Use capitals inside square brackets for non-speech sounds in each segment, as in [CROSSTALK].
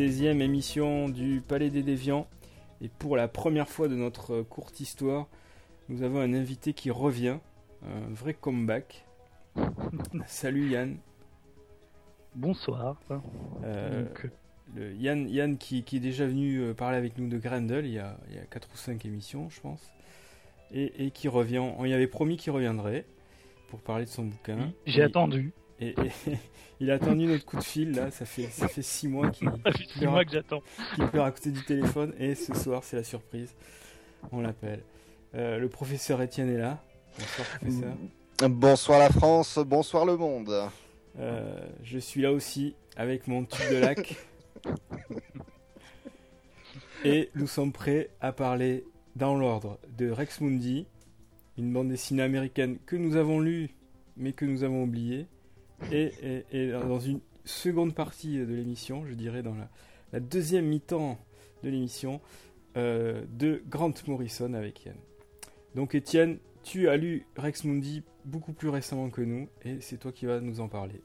16e émission du Palais des Déviants. Et pour la première fois de notre courte histoire, nous avons un invité qui revient, un vrai comeback. [LAUGHS] Salut Yann. Bonsoir. Euh, le Yann, Yann qui, est déjà venu euh, parler avec nous de Grendel il y a, il y a 4 ou 5 émissions, je pense. Et, qui revient. On y avait promis qu'il reviendrait pour parler de son bouquin. J'ai attendu. Et, [LAUGHS] il a attendu notre coup de fil là, ça fait ça fait six mois qu'il [LAUGHS] mois que j'attends. Qu'il pleure à côté du téléphone et ce soir c'est la surprise, on l'appelle. Euh, le professeur Étienne est là. Bonsoir professeur. Bonsoir la France, bonsoir le monde. Euh, je suis là aussi avec mon tube de lac. [LAUGHS] et nous sommes prêts à parler dans l'ordre de Rex Mundi, une bande dessinée américaine que nous avons lue mais que nous avons oubliée et, dans une seconde partie de l'émission, je dirais dans la, deuxième mi-temps de l'émission, euh, de Grant Morrison avec Yann. Donc Étienne, tu as lu Rex Mundi beaucoup plus récemment que nous, et c'est toi qui vas nous en parler.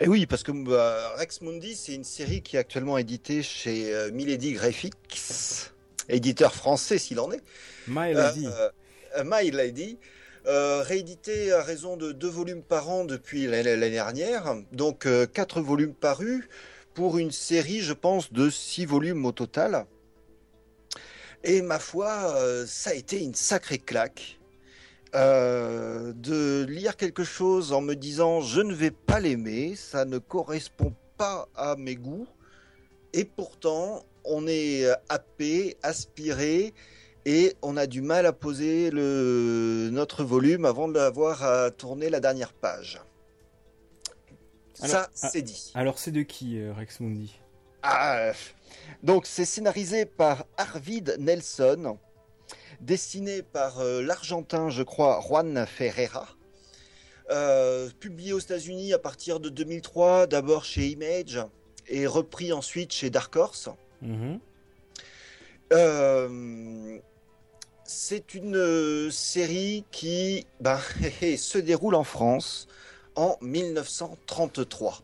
Et eh oui, parce que bah, Rex Mundi, c'est une série qui est actuellement éditée chez euh, Milady Graphics, éditeur français s'il en est. My Lady. Euh, My Lady. Euh, réédité à raison de deux volumes par an depuis l'année dernière, donc euh, quatre volumes parus pour une série, je pense, de six volumes au total. Et ma foi, euh, ça a été une sacrée claque. de lire quelque chose en me disant je ne vais pas l'aimer, ça ne correspond pas à mes goûts, et pourtant on est happé, aspiré, et on a du mal à poser le, notre volume avant d'avoir à tourner la dernière page. ça, ah, c'est dit. Alors, c'est de qui, euh, Rex Mundi? Ah, Donc, c'est scénarisé par Arvid Nelson, dessiné par euh, l'Argentin, je crois, Juan Ferreira. Euh, publié aux États-Unis à partir de 2003, d'abord chez Image et repris ensuite chez Dark Horse. Mhm. Euh, c'est une euh, série qui ben, [LAUGHS] se déroule en France en 1933.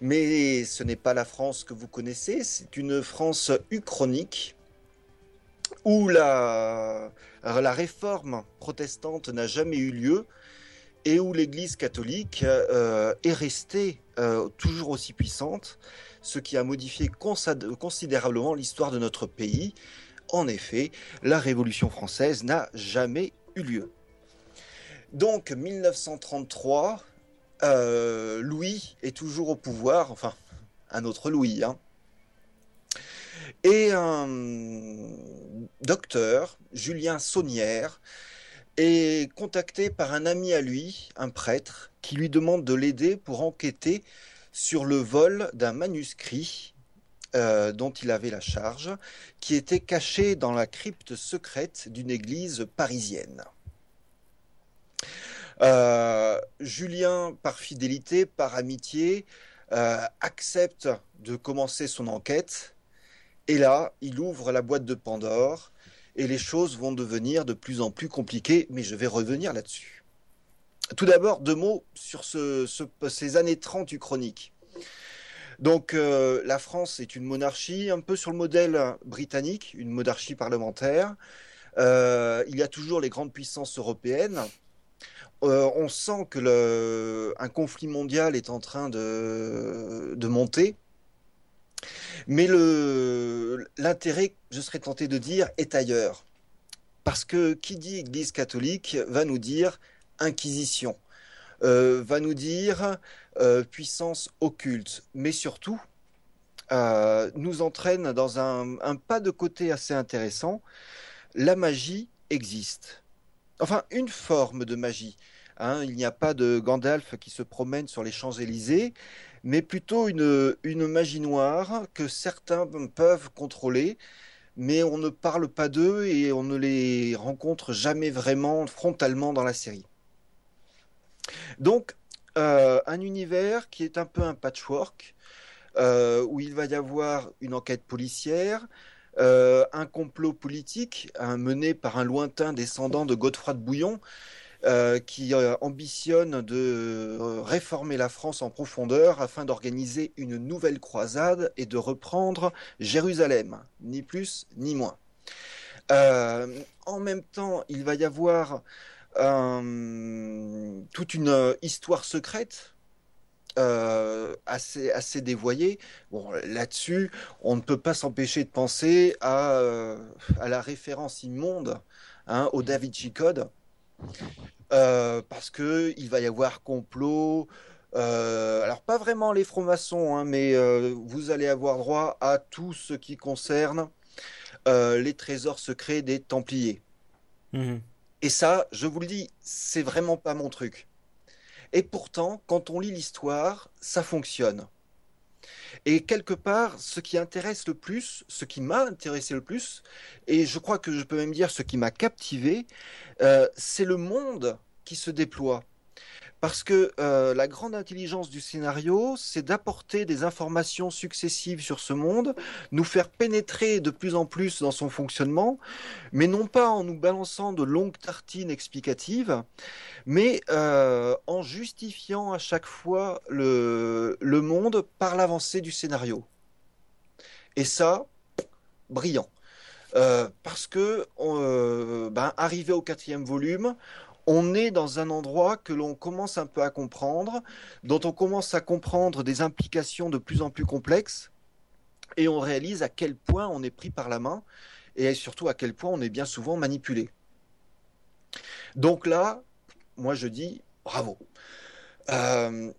Mais ce n'est pas la France que vous connaissez, c'est une France uchronique où la, réforme protestante n'a jamais eu lieu et où l'Église catholique euh, est restée euh, toujours aussi puissante, ce qui a modifié considérablement l'histoire de notre pays en effet, la Révolution française n'a jamais eu lieu. Donc 1933, euh, Louis est toujours au pouvoir, enfin un autre Louis, hein. et un docteur, Julien Saunière, est contacté par un ami à lui, un prêtre, qui lui demande de l'aider pour enquêter sur le vol d'un manuscrit euh, dont il avait la charge, qui était caché dans la crypte secrète d'une église parisienne. Euh, Julien, par fidélité, par amitié, euh, accepte de commencer son enquête. Et là, il ouvre la boîte de Pandore et les choses vont devenir de plus en plus compliquées, mais je vais revenir là-dessus. Tout d'abord, deux mots sur ces années 30 uchroniques. Donc euh, la France est une monarchie un peu sur le modèle britannique, une monarchie parlementaire. Euh, il y a toujours les grandes puissances européennes. Euh, on sent que conflit mondial est en train de monter. Mais l'intérêt, je serais tenté de dire, est ailleurs. Parce que qui dit Église catholique va nous dire Inquisition. Euh, va nous dire euh, puissance occulte, mais surtout euh, nous entraîne dans un, pas de côté assez intéressant. La magie existe. Enfin, une forme de magie. Hein. il n'y a pas de Gandalf qui se promène sur les Champs-Élysées, mais plutôt une, une magie noire que certains peuvent contrôler, mais on ne parle pas d'eux et on ne les rencontre jamais vraiment frontalement dans la série. Donc, euh, un univers qui est un peu un patchwork, euh, où il va y avoir une enquête policière, euh, un complot politique mené par un lointain descendant de Godefroy de Bouillon, qui ambitionne de réformer la France en profondeur afin d'organiser une nouvelle croisade et de reprendre Jérusalem, ni plus ni moins. en même temps, il va y avoir toute une histoire secrète euh, assez, assez. Bon, là-dessus, on ne peut pas s'empêcher de penser à, euh, à la référence immonde hein, au Da Vinci Code, euh, parce que il va y avoir complot. alors pas vraiment les francs-maçons, hein, mais vous allez avoir droit à tout ce qui concerne les trésors secrets des Templiers. Mmh. Et ça, je vous le dis, c'est vraiment pas mon truc. Et pourtant, quand on lit l'histoire, ça fonctionne. Et quelque part, ce qui intéresse le plus, ce qui m'a intéressé le plus, et je crois que je peux même dire ce qui m'a captivé, euh, c'est le monde qui se déploie. Parce que euh, la grande intelligence du scénario, c'est d'apporter des informations successives sur ce monde, nous faire pénétrer de plus en plus dans son fonctionnement, mais non pas en nous balançant de longues tartines explicatives, mais euh, en justifiant à chaque fois le, monde par l'avancée du scénario. Et ça, brillant. Euh, parce que, ben, arrivé au quatrième volume, on est dans un endroit que l'on commence un peu à comprendre, dont on commence à comprendre des implications de plus en plus complexes, et on réalise à quel point on est pris par la main, et surtout à quel point on est bien souvent manipulé. Donc là, moi je dis bravo. Euh,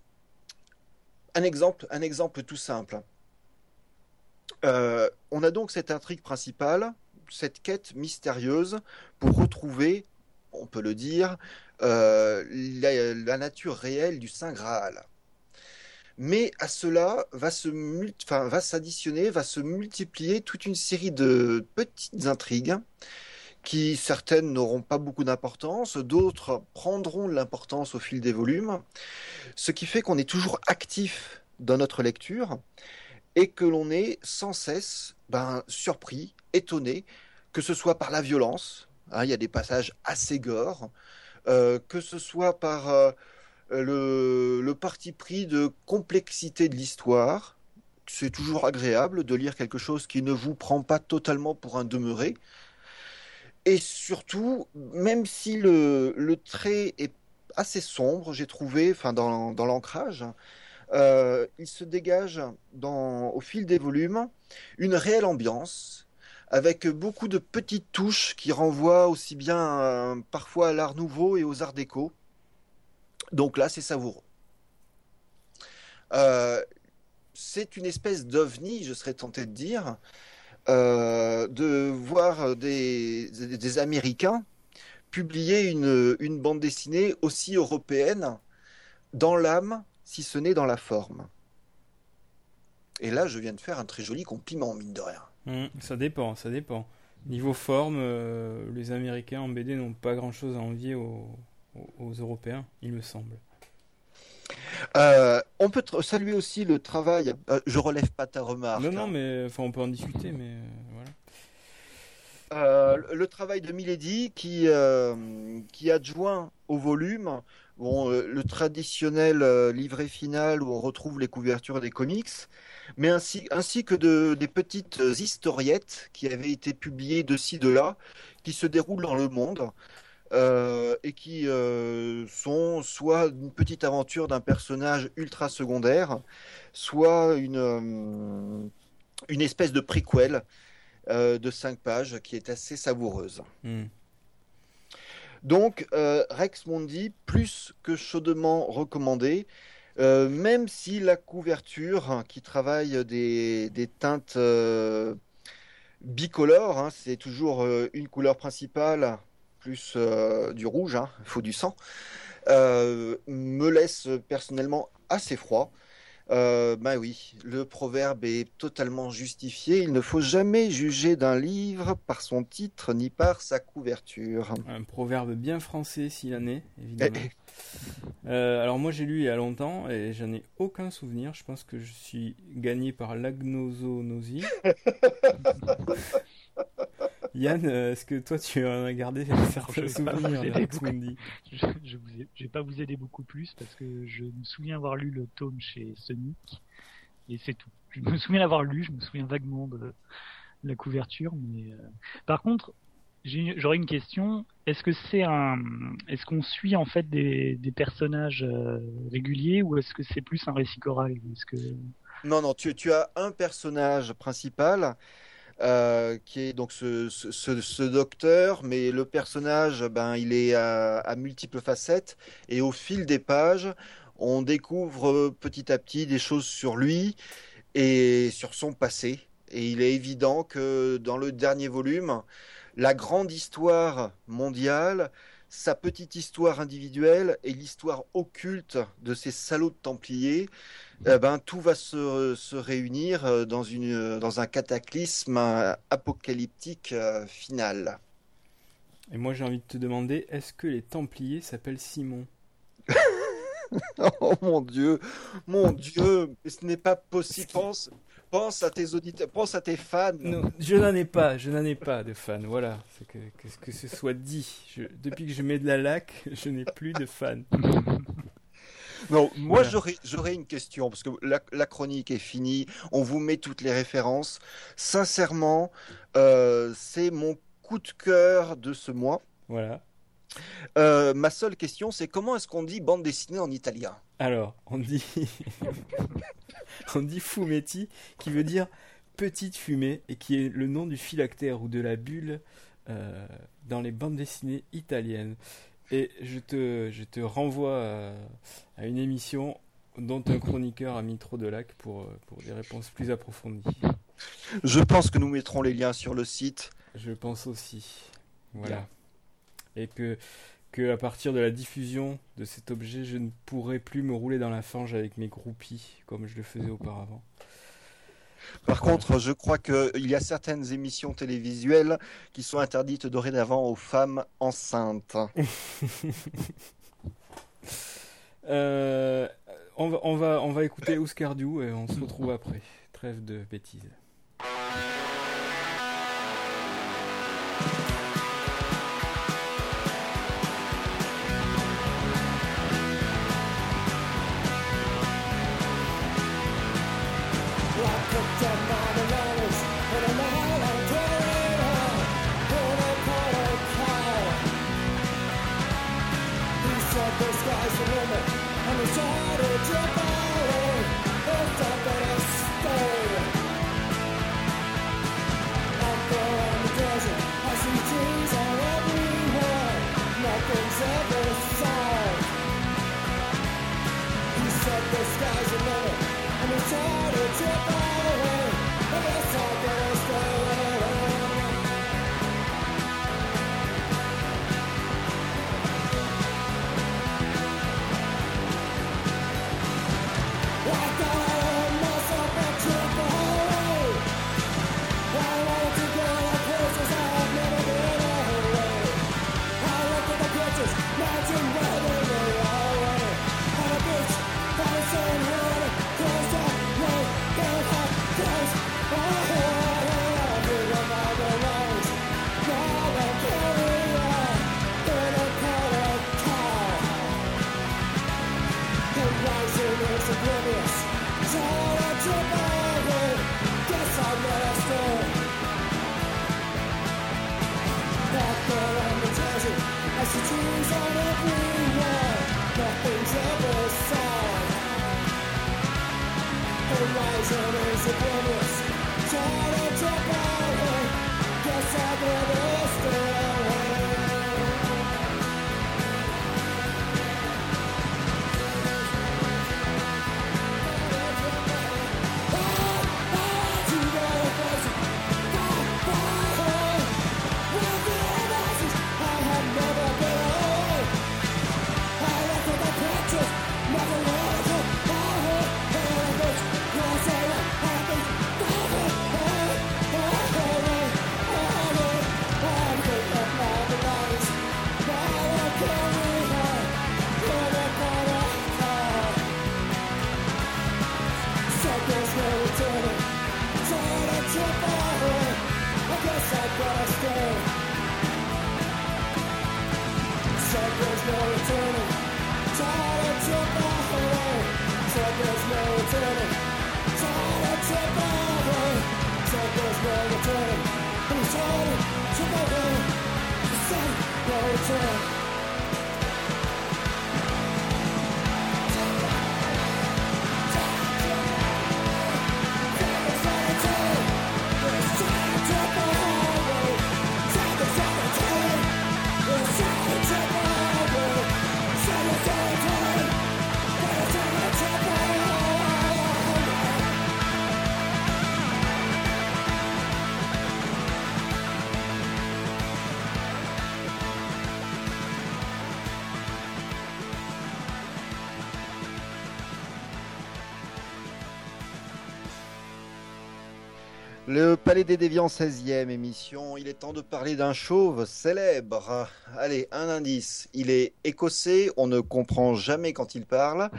un exemple, tout simple. Euh, on a donc cette intrigue principale, cette quête mystérieuse pour retrouver on peut le dire, euh, la, nature réelle du Saint Graal. Mais à cela va s'additionner, va se multiplier toute une série de petites intrigues qui certaines n'auront pas beaucoup d'importance, d'autres prendront de l'importance au fil des volumes, ce qui fait qu'on est toujours actif dans notre lecture et que l'on est sans cesse ben, surpris, étonné, que ce soit par la violence, Hein, il y a des passages assez gore, euh, que ce soit par euh, le, parti pris de complexité de l'histoire. C'est toujours agréable de lire quelque chose qui ne vous prend pas totalement pour un demeuré. Et surtout, même si le, trait est assez sombre, j'ai trouvé, enfin dans, l'ancrage, euh, il se dégage au fil des volumes une réelle ambiance avec beaucoup de petites touches qui renvoient aussi bien euh, parfois à l'art nouveau et aux arts déco. Donc là, c'est savoureux. Euh, c'est une espèce d'ovni, je serais tenté de dire, euh, de voir des, Américains publier une, bande dessinée aussi européenne dans l'âme, si ce n'est dans la forme. Et là, je viens de faire un très joli compliment, mine de rien. Hum, ça dépend, ça dépend. Niveau forme, euh, les Américains en BD n'ont pas grand-chose à envier aux, Européens, il me semble. Euh, on peut saluer aussi le travail. Euh, je relève pas ta remarque. Non, non, hein. mais enfin, on peut en discuter, mais voilà. le travail de Milady qui qui adjoint au volume bon, le traditionnel livret final où on retrouve les couvertures des comics, mais ainsi, ainsi que de, des petites historiettes qui avaient été publiées de ci, de là, qui se déroulent dans le monde. Euh, et qui euh, sont soit une petite aventure d'un personnage ultra secondaire, soit une, euh, une espèce de préquel de 5 pages qui est assez savoureuse. Hmm. Donc, Rex Mondi, plus que chaudement recommandé, euh, même si la couverture hein, qui travaille des, teintes euh, bicolores, hein, c'est toujours euh, une couleur principale plus du rouge, il hein, faut du sang, me laisse personnellement assez froid. Euh, ben oui, le proverbe est totalement justifié. Il ne faut jamais juger d'un livre par son titre ni par sa couverture. Un proverbe bien français s'il en est, évidemment. Eh, eh. Euh, alors moi j'ai lu il y a longtemps et j'en ai aucun souvenir. Je pense que je suis gagné par l'agnosonosie. [LAUGHS] Yann, est-ce que toi tu as gardé [LAUGHS] certains souvenirs de Je ne vais pas vous aider beaucoup plus parce que je me souviens avoir lu le tome chez Sonic et c'est tout. Je me souviens l'avoir lu, je me souviens vaguement de la couverture, mais par contre, J'aurais une question. Est-ce que c'est un, est-ce qu'on suit en fait des, des personnages euh, réguliers ou est-ce que c'est plus un récit choral? Que... Non, non. Tu, tu, as un personnage principal euh, qui est donc ce, ce, docteur, mais le personnage, ben, il est à, à, multiples facettes et au fil des pages, on découvre petit à petit des choses sur lui et sur son passé. Et il est évident que dans le dernier volume, la grande histoire mondiale, sa petite histoire individuelle et l'histoire occulte de ces salauds de Templiers, eh ben, tout va se, réunir euh, dans, une, euh, dans un cataclysme euh, apocalyptique final. Et moi j'ai envie de te demander, est-ce que les Templiers s'appellent Simon? [LAUGHS] Oh mon Dieu, mon Dieu, ce n'est pas possible. Pense, pense à tes auditeurs, pense à tes fans. Non, je n'en ai pas, je n'en ai pas de fans. Voilà, que, que, que ce soit dit. depuis que je mets de la laque, je n'ai plus de fans. [LAUGHS] Non, moi j'aurais une question parce que la, chronique est finie. On vous met toutes les références. Sincèrement, euh, c'est mon coup de cœur de ce mois. Voilà. Euh, ma seule question, c'est comment est-ce qu'on dit bande dessinée en italien? Alors, on dit [LAUGHS] on dit fumetti, qui veut dire petite fumée, et qui est le nom du phylactère ou de la bulle euh, dans les bandes dessinées italiennes. Et je te, je te renvoie à, une émission dont un chroniqueur a mis trop de lac pour, pour des réponses plus approfondies. Je pense que nous mettrons les liens sur le site. Je pense aussi. Voilà. Et que que à partir de la diffusion de cet objet, je ne pourrai plus me rouler dans la fange avec mes groupies comme je le faisais auparavant. Par contre, je crois qu'il y a certaines émissions télévisuelles qui sont interdites dorénavant aux femmes enceintes. [LAUGHS] Euh, on, va, on, va, on va écouter Ouscardiou et on se retrouve après. Trêve de bêtises. returning. And it's hard tomorrow. Said no. Palais des Déviants, 16e émission. Il est temps de parler d'un chauve célèbre. Allez, un indice. Il est écossais, on ne comprend jamais quand il parle.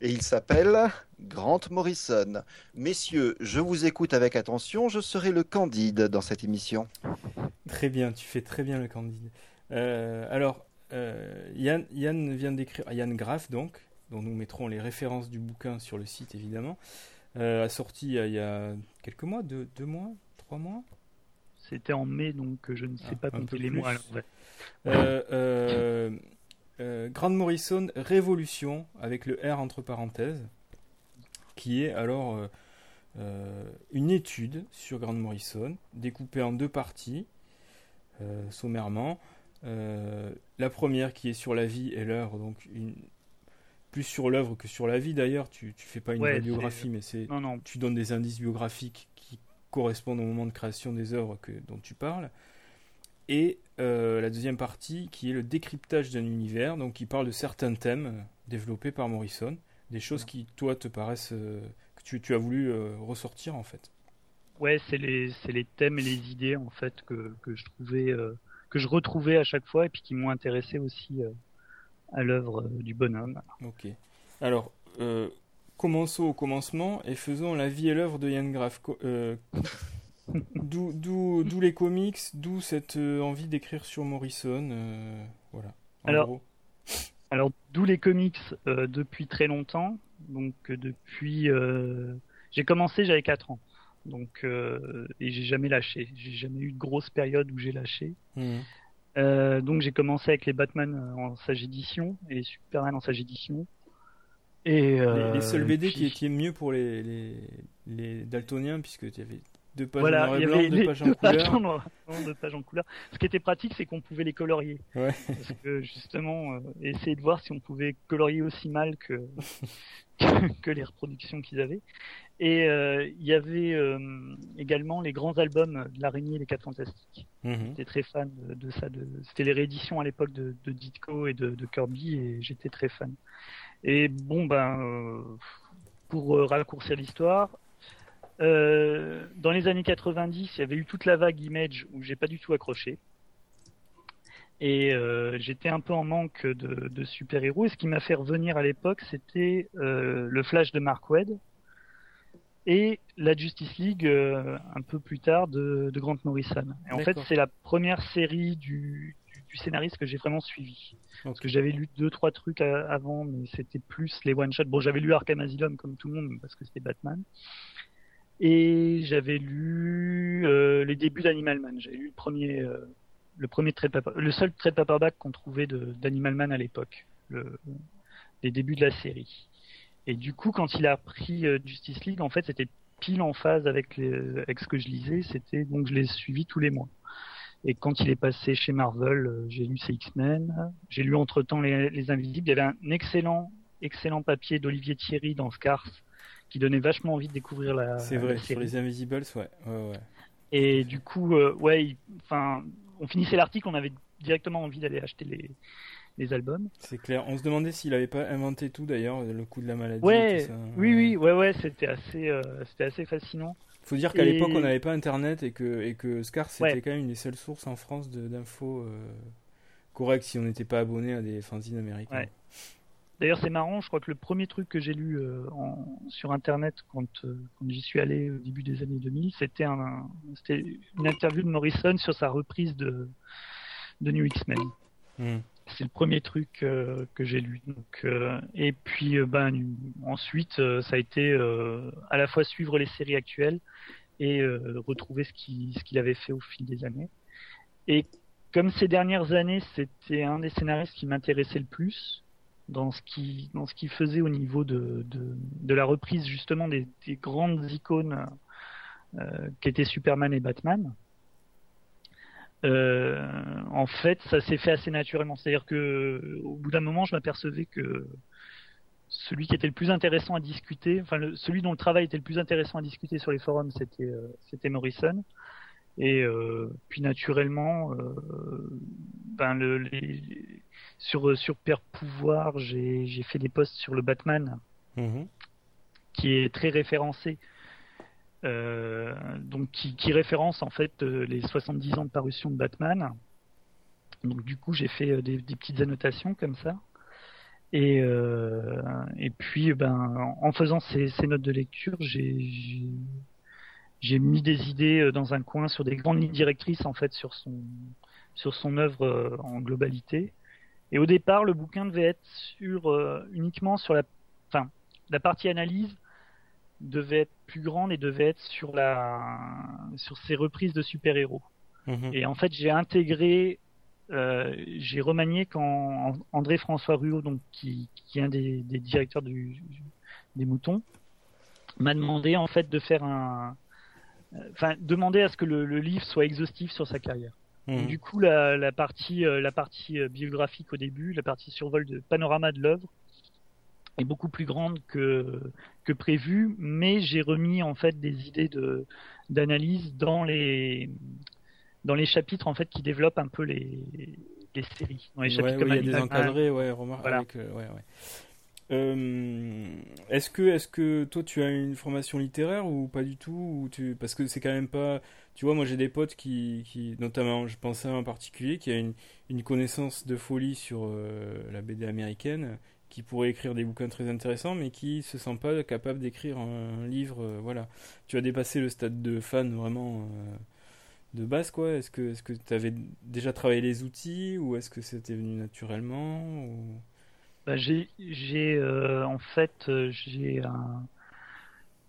Et il s'appelle Grant Morrison. Messieurs, je vous écoute avec attention. Je serai le candide dans cette émission. Très bien, tu fais très bien le candide. Euh, alors, euh, Yann, Yann d'écrire, Yann Graff donc, dont nous mettrons les références du bouquin sur le site évidemment. Euh, a sorti il y a quelques mois, deux mois, trois mois. C'était en mai, donc je ne sais Ah, pas compter les mois. Euh, euh, euh, Grant Morrison Révolution avec le R entre parenthèses, qui est alors euh, euh, une étude sur Grant Morrison, découpée en deux parties, euh, sommairement. Euh, la première qui est sur la vie et l'œuvre, donc une, plus sur l'œuvre que sur la vie d'ailleurs. Tu, tu fais pas une Ouais, biographie, mais c'est tu donnes des indices biographiques correspondent au moment de création des œuvres que, dont tu parles. Et euh, la deuxième partie qui est le décryptage d'un univers, donc qui parle de certains thèmes euh, développés par Morrison, des choses qui, toi, te paraissent. euh, que tu, tu as voulu ressortir en fait. Ouais, c'est les, les thèmes et les idées en fait que, que je trouvais, que je retrouvais à chaque fois et puis qui m'ont intéressé aussi à l'œuvre du bonhomme. Ok. Alors, euh, commençons au commencement et faisons la vie et l'œuvre de Yann Graff. Euh, [LAUGHS] D'où les comics, d'où cette euh, envie d'écrire sur Morrison. euh, voilà. En Alors, gros. Alors, d'où les comics euh, depuis très longtemps. Donc, depuis. J'ai commencé, j'avais 4 ans. Donc, et j'ai jamais lâché. J'ai jamais eu de grosse période où j'ai lâché. Euh, donc, j'ai commencé avec les Batman en sage édition et les Superman en sage édition. Et, Les, euh, les seuls BD puis- qui étaient mieux pour les, les, les daltoniens, puisque tu avais deux pages Voilà, en noir et y blanc, avait deux les pages en deux pages couleur. en noir- deux pages en couleur. Ce qui était pratique, c'est qu'on pouvait les colorier. Ouais. Parce que justement, euh, essayer de voir si on pouvait colorier aussi mal que, [LAUGHS] que, que les reproductions qu'ils avaient. Et euh, il y avait euh, également les grands albums de l'araignée et les quatre fantastiques. Mhm. J'étais très fan de, de ça. De... C'était les rééditions à l'époque de, de Ditko et de, de Kirby et j'étais très fan. Et bon, ben, euh, pour euh, raccourcir l'histoire, euh, dans les années 90, il y avait eu toute la vague Image où j'ai pas du tout accroché. Et euh, j'étais un peu en manque de, de super-héros. Et ce qui m'a fait revenir à l'époque, c'était euh, le Flash de Mark Wade et la Justice League euh, un peu plus tard de, de Grant Morrison. Et en fait, c'est la première série du, du, scénariste que j'ai vraiment suivi. Parce que j'avais lu deux trois trucs à- avant, mais c'était plus les one shots. Bon, j'avais lu Arkham Asylum comme tout le monde parce que c'était Batman. Et j'avais lu euh, les débuts d'Animal Man. J'avais lu le premier, euh, le premier trade paper- le seul trade paperback qu'on trouvait d'Animal Man à l'époque, le, les débuts de la série. Et du coup, quand il a pris euh, Justice League, en fait, c'était pile en phase avec, les, avec ce que je lisais. C'était donc je l'ai suivi tous les mois. Et quand il est passé chez Marvel, euh, j'ai lu ses X-Men. J'ai lu entre temps les, les Invisibles. Il y avait un excellent, excellent papier d'Olivier Thierry dans Scars qui donnait vachement envie de découvrir la, C'est la vrai, sur série. les Invisibles, ouais. ouais, ouais. Et du coup, euh, ouais, enfin, on finissait l'article, on avait directement envie d'aller acheter les, les albums. C'est clair. On se demandait s'il avait pas inventé tout d'ailleurs, le coup de la maladie. et Ouais, tout ça. oui, oui, ouais, ouais, c'était assez, euh, c'était assez fascinant. Faut dire qu'à Et- l'époque, on n'avait pas internet et que, et que Scar, c'était Ouais. quand même une des seules sources en France d'infos euh, correctes si on n'était pas abonné à des fanzines américains. Ouais. D'ailleurs, c'est marrant, je crois que le premier truc que j'ai lu sur Internet quand, quand j'y suis allé au début des années 2000, c'était un, une interview de Morrison sur sa reprise de, de New X-Men. Hmm. C'est le premier truc que j'ai lu. Donc, et puis, ben, ensuite, ça a été à la fois suivre les séries actuelles et retrouver ce qu'il avait fait au fil des années. Et comme ces dernières années, c'était un des scénaristes qui m'intéressait le plus dans ce qu'il faisait au niveau de, la reprise justement des, des grandes icônes euh, qui étaient Superman et Batman. Euh, en fait, ça s'est fait assez naturellement. C'est-à-dire que au bout d'un moment, je m'apercevais que celui qui était le plus intéressant à discuter, enfin le, celui dont le travail était le plus intéressant à discuter sur les forums, c'était euh, c'était Morrison. Et euh, puis naturellement, euh, ben le, les, sur sur Père Pouvoir, j'ai j'ai fait des posts sur le Batman, mhm. qui est très référencé. Euh, donc qui, qui, référence en fait les 70 ans de parution de Batman. Donc du coup j'ai fait des, des, petites annotations comme ça. Et, euh, et puis ben en faisant ces, ces notes de lecture, j'ai j'ai mis des idées euh, dans un coin sur des grandes lignes directrices en fait sur son sur son œuvre euh, en globalité. Et au départ, le bouquin devait être sur euh, uniquement sur la enfin la partie analyse devait être plus grande et devait être sur la sur ses reprises de super-héros. Mhm. Et en fait, j'ai intégré euh, j'ai remanié quand André François Ruot, donc qui, qui est un des, des directeurs du, des moutons, m'a demandé en fait de faire un, enfin demander à ce que le, livre soit exhaustif sur sa carrière. Mmh. Du coup, la, la partie, euh, la partie euh, biographique au début, la partie survol de panorama de l'œuvre est beaucoup plus grande que que prévu, mais j'ai remis en fait des idées de d'analyse dans les dans les chapitres en fait qui développent un peu les les séries. Dans les chapitres comme il y a des encadrés, ouais, remarque avec, euh, ouais. Euh, est-ce que, est-ce que toi tu as une formation littéraire ou pas du tout ou tu... Parce que c'est quand même pas. Tu vois, moi j'ai des potes qui, qui, notamment, je pensais à un particulier qui a une, une connaissance de folie sur euh, la BD américaine, qui pourrait écrire des bouquins très intéressants, mais qui se sent pas capable d'écrire un, livre. Euh, voilà. Tu as dépassé le stade de fan vraiment de base, quoi. Est-ce que, tu avais déjà travaillé les outils ou est-ce que c'était venu naturellement. Bah, j'ai, euh, en fait, euh,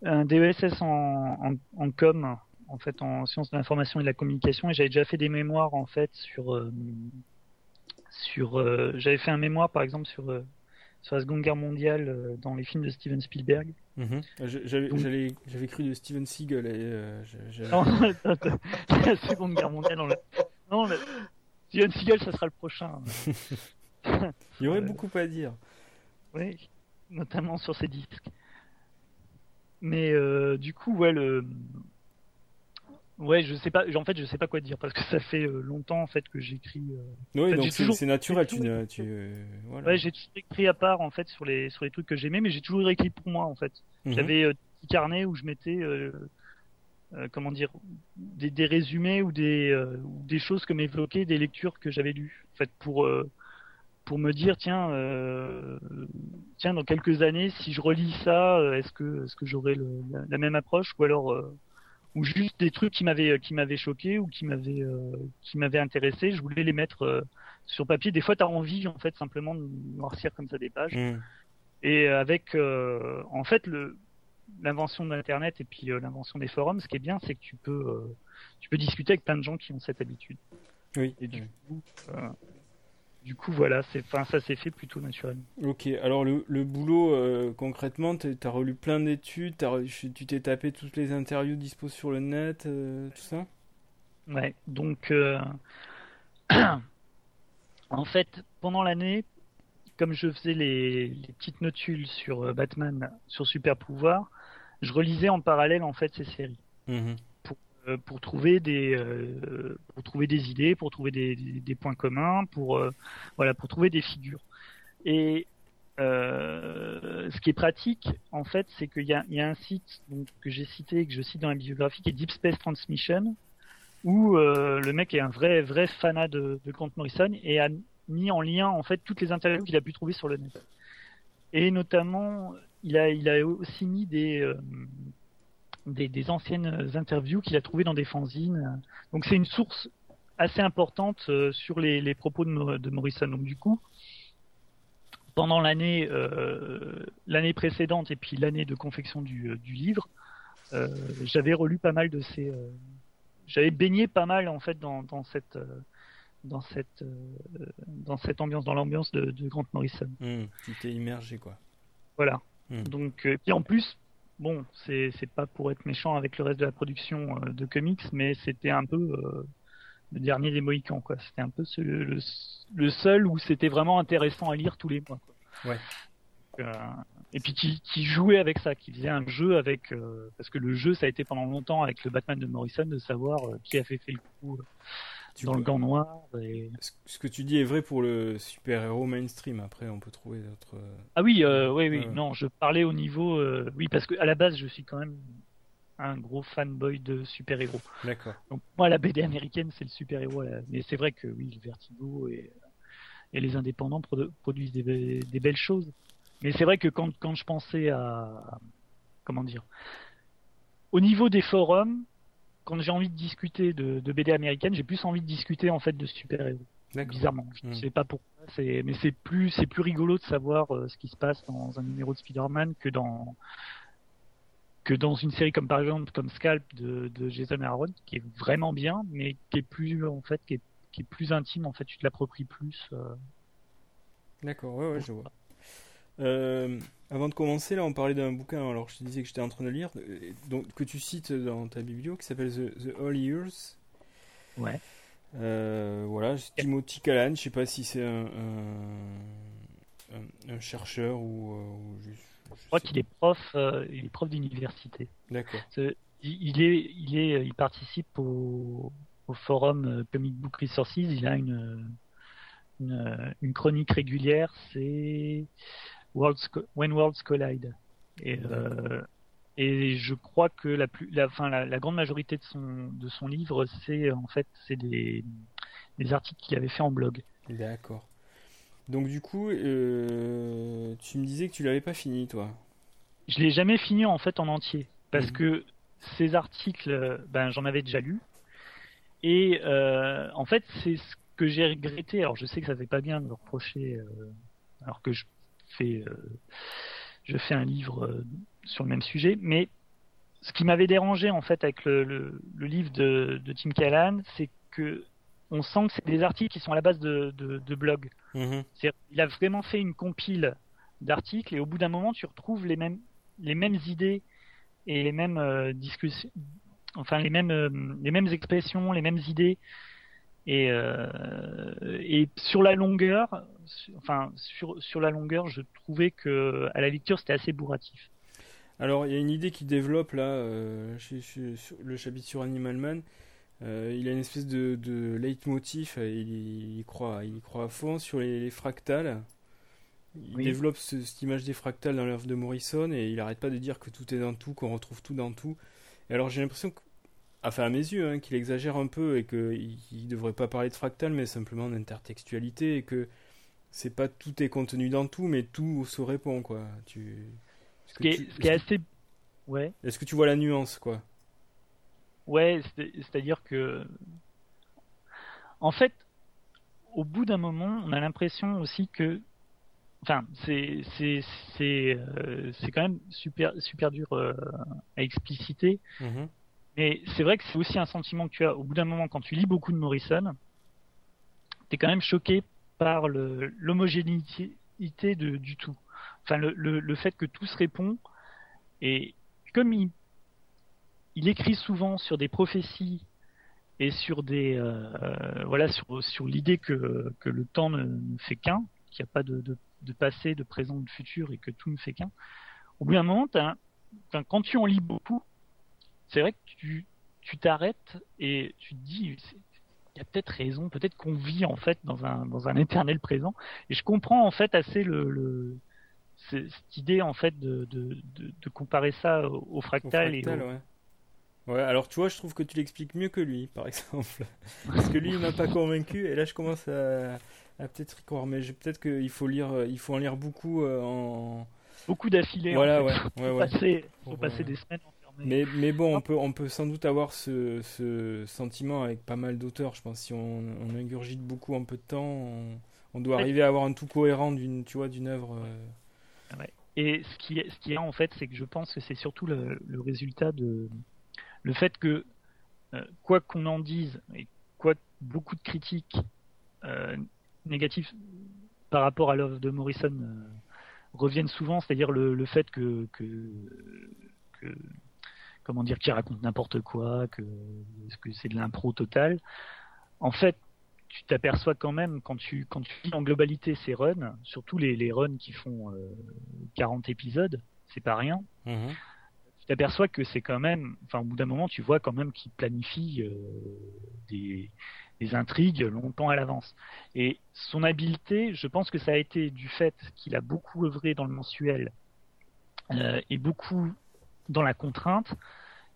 un, DESS en, en, en, com, en fait, en sciences de l'information et de la communication, et j'avais déjà fait des mémoires en fait sur, euh, sur, j'avais fait un mémoire par exemple sur sur la Seconde Guerre mondiale dans les films de Steven Spielberg. Mhm. J'avais, j'avais, cru de Steven Seagal et non, [LAUGHS] la Seconde Guerre mondiale. Non, le... Steven Seagal, ça sera le prochain. [LAUGHS] Il y aurait beaucoup à dire. Oui, notamment sur ces disques. Mais euh, du coup, ouais, le... Ouais, je sais pas. En fait, je sais pas quoi dire parce que ça fait euh, longtemps en fait que j'écris. Euh... Oui, donc c'est naturel. Tu, tu, voilà. Ouais, j'ai toujours écrit à part en fait sur les sur les trucs que j'aimais, mais j'ai toujours écrit pour moi en fait. Mhm. J'avais euh, des carnets où je mettais euh, comment dire des, des, résumés ou des ou des choses que m'évoquaient des lectures que j'avais lues. En fait, pour pour me dire tiens euh, tiens dans quelques années si je relis ça euh, est-ce que est-ce que j'aurai la, même approche ou alors euh, ou juste des trucs qui m'avaient qui m'avaient choqué ou qui m'avaient euh, qui m'avaient intéressé. Je voulais les mettre sur papier. Des fois tu as envie en fait simplement de noircir comme ça des pages. Mmh. et avec en fait le l'invention d'internet et puis l'invention des forums ce qui est bien c'est que tu peux tu peux discuter avec plein de gens qui ont cette habitude. Oui. Et du coup du coup, voilà, c'est, enfin, ça s'est fait plutôt naturellement. Ok, alors le, le boulot, euh, concrètement, tu as relu plein d'études, tu t'es tapé toutes les interviews dispo sur le net, euh, tout ça? Ouais, donc, euh, [CLEARS THROAT] en fait, pendant l'année, comme je faisais les, les petites notules sur Batman, sur Super Pouvoir, je relisais en parallèle, en fait, ces séries. Mmh euh, pour trouver des euh, pour trouver des idées, pour trouver des, des, points communs, pour euh, voilà pour trouver des figures. Et ce qui est pratique, en fait, c'est qu'il y a, y a un site que j'ai cité, que je cite dans la biographie, qui est Deep Space Transmission, où le mec est un vrai vrai fanat de, de Grant Morrison et a mis en lien en fait toutes les interviews qu'il a pu trouver sur le net. Et notamment, il a, il a aussi mis des, euh, des, des, anciennes interviews qu'il a trouvées dans des fanzines. Donc c'est une source assez importante euh, sur les, les propos de, de, Morrison. Donc du coup, pendant l'année euh, l'année précédente et puis l'année de confection du, du livre, euh, j'avais relu pas mal de ces, j'avais baigné pas mal en fait dans, dans cette dans cette dans cette ambiance, dans l'ambiance de, de, Grant Morrison. Mmh, tu t'es immergé quoi. Voilà. Mmh. Donc, euh, et en plus, bon, c'est pas pour être méchant avec le reste de la production euh, de comics, mais c'était un peu euh, le dernier des Mohicans, quoi. C'était un peu ce, le, le, seul où c'était vraiment intéressant à lire tous les mois. Quoi. Ouais. Euh, et puis qui, qui, jouait avec ça, qui faisait un jeu avec parce que le jeu ça a été pendant longtemps avec le Batman de Morrison de savoir qui a fait fait le coup tu dans peux... le gant noir. Et... Ce que tu dis est vrai pour le super-héros mainstream. Après, on peut trouver d'autres. Ah oui, euh, oui, oui. Euh... Non, je parlais au niveau. Euh, oui, parce que à la base, je suis quand même un gros fanboy de super-héros. D'accord. Donc moi, la BD américaine, c'est le super-héros. Mais c'est vrai que oui, le Vertigo et, et les indépendants produ produisent des, des, belles choses. Mais c'est vrai que quand, quand je pensais à comment dire, au niveau des forums, quand j'ai envie de discuter de, de BD américaine, j'ai plus envie de discuter en fait de super-héros. Bizarrement, je ne mmh. sais pas pourquoi. Mais c'est plus, c'est plus rigolo de savoir euh, ce qui se passe dans un numéro de Spider-Man que dans que dans une série comme par exemple comme Scalp de, de Jason Aaron, qui est vraiment bien, mais qui est plus en fait qui est, qui est plus intime. En fait, tu te l'appropries plus. Euh... D'accord, ouais, ouais, je vois. Euh, avant de commencer, là, on parlait d'un bouquin, alors je te disais que j'étais en train de lire, donc, que tu cites dans ta biblio, qui s'appelle The, The, All Years. Ouais. Euh, voilà, Timothy Callan, je sais pas si c'est un, un, un, un, chercheur ou, euh, ou juste, je, je crois qu'il est prof, euh, il est prof d'université. D'accord. Il, il, est, il est, il participe au, au forum euh, Comic Book Resources. Il a une, une, une chronique régulière. C'est Worlds, When Worlds Collide. Et, euh, et je crois que la, plus, la, fin, la, la grande majorité de son, de son livre, c'est en fait c'est des, des articles qu'il avait fait en blog. D'accord. Donc du coup, euh, tu me disais que tu l'avais pas fini, toi. Je l'ai jamais fini en fait en entier, parce mmh. que ces articles, ben j'en avais déjà lu, et euh, en fait c'est ce que j'ai regretté. Alors je sais que ça fait pas bien de me reprocher, euh, alors que je fais, euh, je fais un livre euh, sur le même sujet, mais ce qui m'avait dérangé en fait avec le, le, le livre de, de, Tim Callan, c'est que on sent que c'est des articles qui sont à la base de, de, de blogs. Mmh. Il a vraiment fait une compile d'articles et au bout d'un moment tu retrouves les mêmes les mêmes idées et les mêmes euh, discussions, enfin les mêmes euh, les mêmes expressions, les mêmes idées et, euh, et sur la longueur, enfin sur, sur la longueur, je trouvais que à la lecture c'était assez bourratif. Alors il y a une idée qui développe là, euh, chez, chez, sur le chapitre sur Animal Man. Euh, il a une espèce de, de leitmotiv, il, il, croit, il croit à fond sur les, les fractales. Il oui. développe ce, cette image des fractales dans l'œuvre de Morrison et il arrête pas de dire que tout est dans tout, qu'on retrouve tout dans tout. Et alors j'ai l'impression que enfin à mes yeux, hein, qu'il exagère un peu et qu'il ne devrait pas parler de fractal, mais simplement d'intertextualité et que c'est pas tout est contenu dans tout, mais tout se répond quoi. Tu... Ce, qui est, tu... ce qui est assez, ouais. Est-ce que tu vois la nuance quoi? Ouais, c'est-à-dire que, en fait, au bout d'un moment, on a l'impression aussi que, enfin, c'est c'est c'est euh, quand même super super dur euh, à expliciter. Mm -hmm. Mais c'est vrai que c'est aussi un sentiment que tu as au bout d'un moment quand tu lis beaucoup de Morrison, tu es quand même choqué par l'homogénéité du tout. Enfin, le, fait que tout se répond. Et comme il, écrit souvent sur des prophéties et sur des euh, voilà sur, l'idée que, le temps ne, fait qu'un, qu'il n'y a pas de, passé, de présent, de futur et que tout ne fait qu'un. Au bout d'un moment, quand tu en lis beaucoup, c'est vrai que tu tu t'arrêtes et tu te dis il y a peut-être raison, peut-être qu'on vit en fait dans un dans un éternel présent et je comprends en fait assez le, le cette idée en fait de, de, de, de comparer ça au, au fractal, au fractal et au, ouais. Ouais, alors tu vois, je trouve que tu l'expliques mieux que lui, par [LAUGHS] exemple. Parce que lui, il m'a pas convaincu, et là, je commence à, à peut-être y croire. Mais peut-être qu'il faut lire, il faut en lire beaucoup euh, en. Beaucoup d'affilée. Voilà, en fait. ouais, [LAUGHS] ouais, faut ouais. passer, faut passer euh, des semaines. Mais, mais bon, on peut, on peut sans doute avoir ce, ce sentiment avec pas mal d'auteurs. Je pense si on, on ingurgite beaucoup en peu de temps, on, on doit Ouais. arriver à avoir un tout cohérent d'une, tu vois, d'une œuvre. euh, Et ce qui est, ce qui est en fait, c'est que je pense que c'est surtout le, le résultat de le fait que euh, quoi qu'on en dise et quoi beaucoup de critiques euh, négatives par rapport à l'œuvre de Morrison reviennent souvent, c'est-à-dire le, le fait que, que, que comment dire, qu'il raconte n'importe quoi, que, que c'est de l'impro total. En fait, tu t'aperçois quand même quand tu quand tu lis en globalité ces runs, surtout les, les runs qui font euh, 40 épisodes, c'est pas rien. Tu t'aperçois que c'est quand même, enfin au bout d'un moment, tu vois quand même qu'il planifie euh, des, des intrigues longtemps à l'avance. Et son habileté, je pense que ça a été du fait qu'il a beaucoup œuvré dans le mensuel euh, et beaucoup dans la contrainte.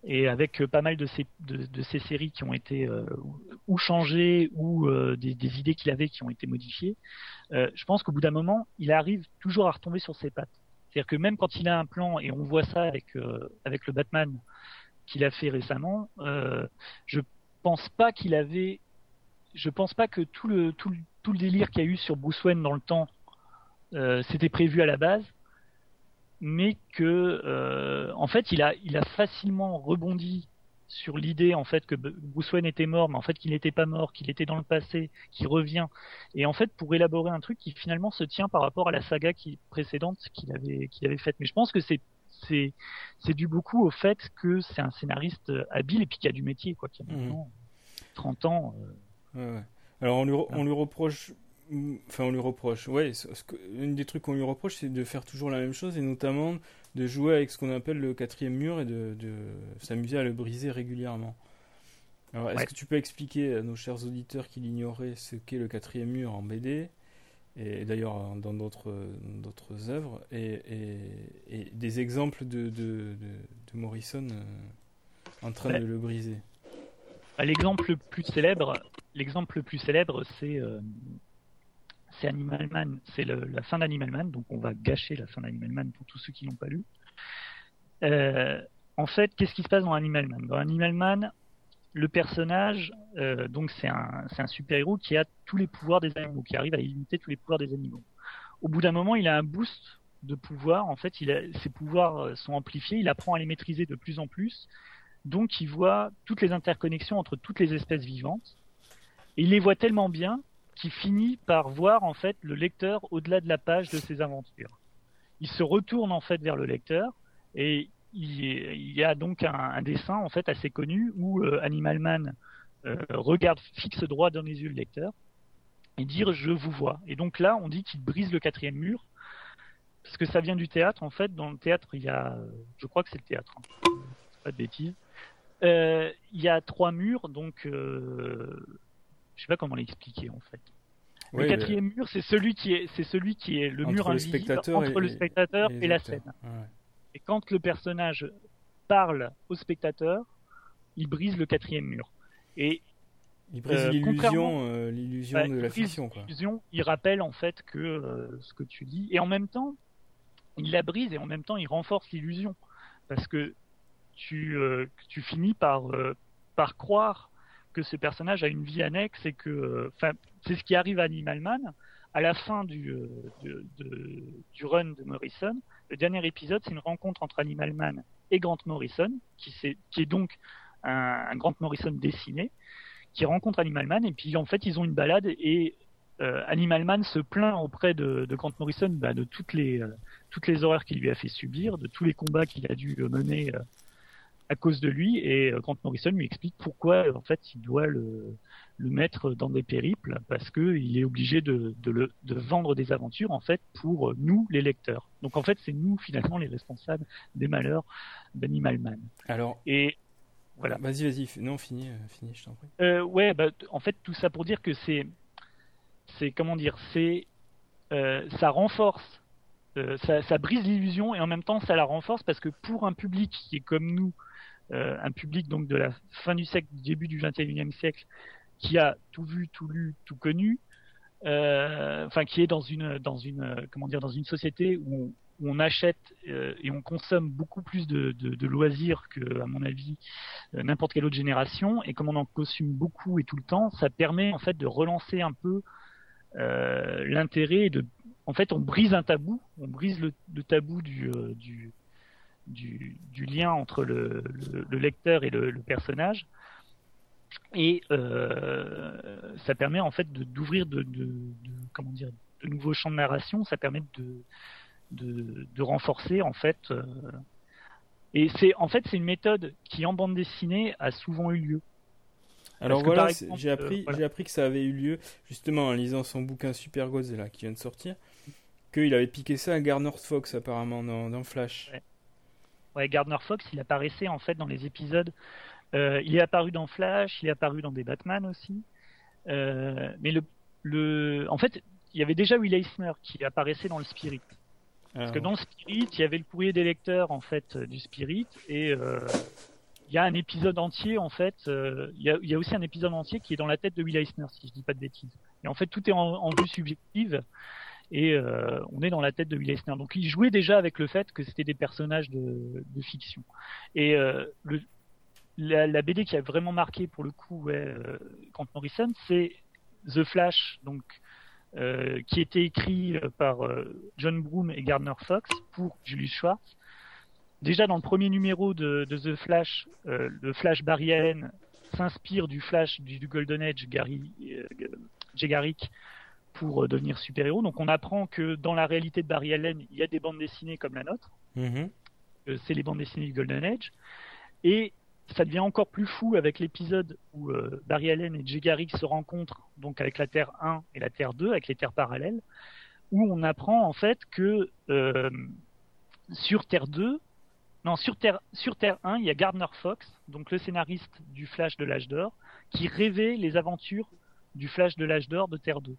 Et avec euh, pas mal de ces, séries qui ont été euh, ou changées ou euh, des, idées qu'il avait qui ont été modifiées, je pense qu'au bout d'un moment, il arrive toujours à retomber sur ses pattes. C'est-à-dire que même quand il a un plan, et on voit ça avec, avec le Batman qu'il a fait récemment, je pense pas qu'il avait. Je pense pas que tout le, tout tout le délire qu'il y a eu sur Bruce Wayne dans le temps, c'était prévu à la base, mais que, euh, en fait, il a, il a facilement rebondi sur l'idée en fait que Bruce Wayne était mort, mais en fait qu'il n'était pas mort, qu'il était dans le passé, qu'il revient, et en fait pour élaborer un truc qui finalement se tient par rapport à la saga qui, précédente qu'il avait qu'il avait faite. Mais je pense que c'est c'est c'est dû beaucoup au fait que c'est un scénariste habile et puis qui a du métier quoi, qui a Mhm. maintenant 30 ans. euh, Ouais, ouais. Alors on lui, on lui reproche, enfin on lui reproche, ouais, une des trucs qu'on lui reproche c'est de faire toujours la même chose et notamment de jouer avec ce qu'on appelle le quatrième mur et de, de s'amuser à le briser régulièrement. Alors est-ce Ouais. que tu peux expliquer à nos chers auditeurs qui l'ignoraient ce qu'est le quatrième mur en BD et d'ailleurs euh, dans d'autres d'autres œuvres et, et- et des exemples de, de, de, de Morrison euh, en train Ouais. de le briser? L'exemple le plus célèbre, l'exemple le plus célèbre, c'est euh, c'est Animal Man, c'est la fin d'Animal Man, donc on va gâcher la fin d'Animal Man pour tous ceux qui l'ont pas lu. Euh, en fait, qu'est-ce qui se passe dans Animal Man? Dans Animal Man, le personnage, euh, donc c'est un, super-héros qui a tous les pouvoirs des animaux, qui arrive à imiter tous les pouvoirs des animaux. Au bout d'un moment, il a un boost de pouvoir. En fait, ses pouvoirs euh, sont amplifiés. Il apprend à les maîtriser de plus en plus. Donc, il voit toutes les interconnexions entre toutes les espèces vivantes. Et il les voit tellement bien qu'il finit par voir en fait le lecteur au-delà de la page de ses aventures. Il se retourne en fait vers le lecteur et il, y a donc un, dessin en fait assez connu où euh, Animal Man euh, regarde fixe droit dans les yeux le lecteur et dire je vous vois. Et donc là, on dit qu'il brise le quatrième mur parce que ça vient du théâtre. En fait, dans le théâtre, il y a, je crois que c'est le théâtre, hein. pas de bêtises. Euh, il y a trois murs, donc euh, je sais pas comment l'expliquer en fait. Le quatrième mur, c'est celui qui est, c'est celui qui est le Entre mur le invisible entre et- le spectateur et, la scène. Ouais. Et quand le personnage parle au spectateur, il brise le quatrième mur. Et Il brise Euh, l'illusion, euh, l'illusion bah, de la fiction, quoi. il rappelle en fait que euh, ce que tu dis, et en même temps, il la brise et en même temps, il renforce l'illusion parce que tu, tu finis par, par croire que ce personnage a une vie annexe et que, euh, enfin, c'est ce qui arrive à Animal Man à la fin du, euh, du run de Morrison. Le dernier épisode, c'est une rencontre entre Animal Man et Grant Morrison, qui, c'est- qui est donc un, Grant Morrison dessiné, qui rencontre Animal Man et puis en fait ils ont une balade et euh, Animal Man se plaint auprès de, Grant Morrison bah, de toutes les toutes les horreurs qu'il lui a fait subir, de tous les combats qu'il a dû mener à cause de lui et euh, Grant Morrison lui explique pourquoi euh, en fait il doit le, le mettre dans des périples parce que il est obligé de, de, le, de vendre des aventures en fait pour euh, nous les lecteurs. Donc en fait c'est nous finalement les responsables des malheurs d'Animal Man. Alors, Et voilà. vas-y, vas-y, non, fini, fini, je t'en prie. Euh, ouais, bah, en fait, tout ça pour dire que c'est, c'est comment dire, c'est, euh, ça renforce, euh, ça, ça brise l'illusion et en même temps ça la renforce parce que pour un public qui est comme nous, un public donc de la fin du siècle, début du 21e siècle, qui a tout vu, tout lu, tout connu, enfin qui est dans une dans une comment dire dans une société où on achète euh, et on consomme beaucoup plus de, de, loisirs que, à mon avis, euh, n'importe quelle autre génération. Et comme on en consomme beaucoup et tout le temps, ça permet en fait de relancer un peu euh, l'intérêt. De, en fait, on brise un tabou, on brise le, tabou euh, du, du, du, lien entre le, le lecteur et le, personnage. Et ça permet en fait d'ouvrir de, de, comment dire de nouveaux champs de narration. Ça permet de de, de renforcer en fait. Euh, et c'est en fait c'est une méthode qui en bande dessinée a souvent eu lieu. Alors voilà, j'ai appris, euh, j'ai appris que ça avait eu lieu justement en lisant son bouquin Super Gods là qui vient de sortir, qu'il avait piqué ça à Gardner Fox apparemment dans, dans Flash. Ouais. Gardner Fox, il apparaissait en fait dans les épisodes. Euh, il est apparu dans Flash, il est apparu dans des Batman aussi. Euh, mais le, le, en fait, il y avait déjà Will Eisner qui apparaissait dans le Spirit. Parce que dans le Spirit, il y avait le courrier des lecteurs en fait euh, du Spirit et euh, il y a un épisode entier en fait. Euh, il, y a, il, y a, aussi un épisode entier qui est dans la tête de Will Eisner si je dis pas de bêtises. Et en fait, tout est en, en vue subjective et euh, on est dans la tête de Will Eisner. Donc il jouait déjà avec le fait que c'était des personnages de, fiction. Et euh, le, la, la, BD qui a vraiment marqué pour le coup ouais, euh, Grant Morrison, c'est The Flash, donc euh, qui était écrit euh, par euh, John Broome et Gardner Fox pour Julius Schwartz. Déjà dans le premier numéro de, The Flash, le Flash Barry Allen s'inspire du Flash du, du, Golden Age Gary Jay Garrick pour devenir super-héros. Donc on apprend que dans la réalité de Barry Allen, il y a des bandes dessinées comme la nôtre. Mm -hmm. C'est les bandes dessinées du Golden Age. Et ça devient encore plus fou avec l'épisode où euh, Barry Allen et Jay Garrick se rencontrent, donc avec la Terre 1 et la Terre 2, avec les Terres parallèles, où on apprend en fait que euh, sur Terre 2, non, sur Terre, sur Terre 1, il y a Gardner Fox, donc le scénariste du Flash de l'âge d'or, qui rêvait les aventures du Flash de l'âge d'or de Terre 2.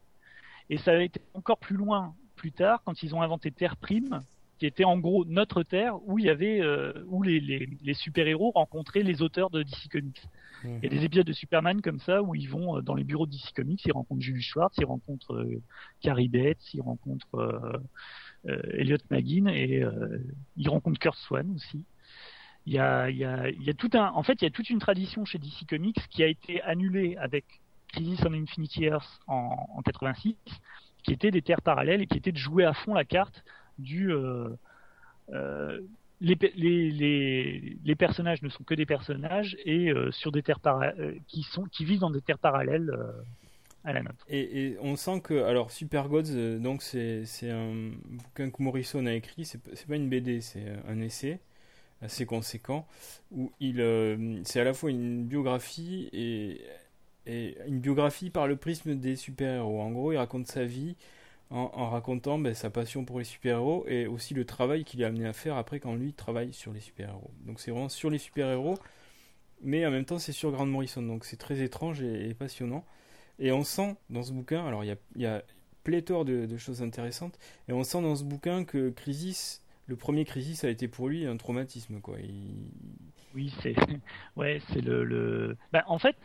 Et ça a été encore plus loin plus tard, quand ils ont inventé Terre Prime, qui était en gros notre terre où il y avait euh, où les, les, les super-héros rencontraient les auteurs de DC Comics. Mmh. Il y a des épisodes de Superman comme ça où ils vont euh, dans les bureaux de DC Comics, ils rencontrent Julius Schwartz, ils rencontrent euh, Carrie Bates, ils rencontrent Elliot Magin et euh, ils rencontrent Kurt Swan aussi. Il y a il y a il y a tout un en fait il y a toute une tradition chez DC Comics qui a été annulée avec Crisis on Infinity Earth en, en 86 qui était des terres parallèles et qui était de jouer à fond la carte du euh, euh, les, les, les, les, personnages ne sont que des personnages et euh, sur des terres qui sont qui vivent dans des terres parallèles à la nôtre. Et, on sent que alors Super Gods donc c'est un bouquin que Morrison a écrit c'est pas une BD c'est un essai assez conséquent où il c'est à la fois une biographie et, et une biographie par le prisme des super-héros. En gros, il raconte sa vie en, racontant ben, sa passion pour les super-héros et aussi le travail qu'il est amené à faire après quand lui travaille sur les super-héros. Donc c'est vraiment sur les super-héros, mais en même temps c'est sur Grant Morrison, donc c'est très étrange et, passionnant. Et on sent dans ce bouquin, alors il y a, pléthore de, choses intéressantes, et on sent dans ce bouquin que Crisis, le premier Crisis a été pour lui un traumatisme. Quoi. Oui, c'est [LAUGHS] ouais, c'est le. Ben, en fait,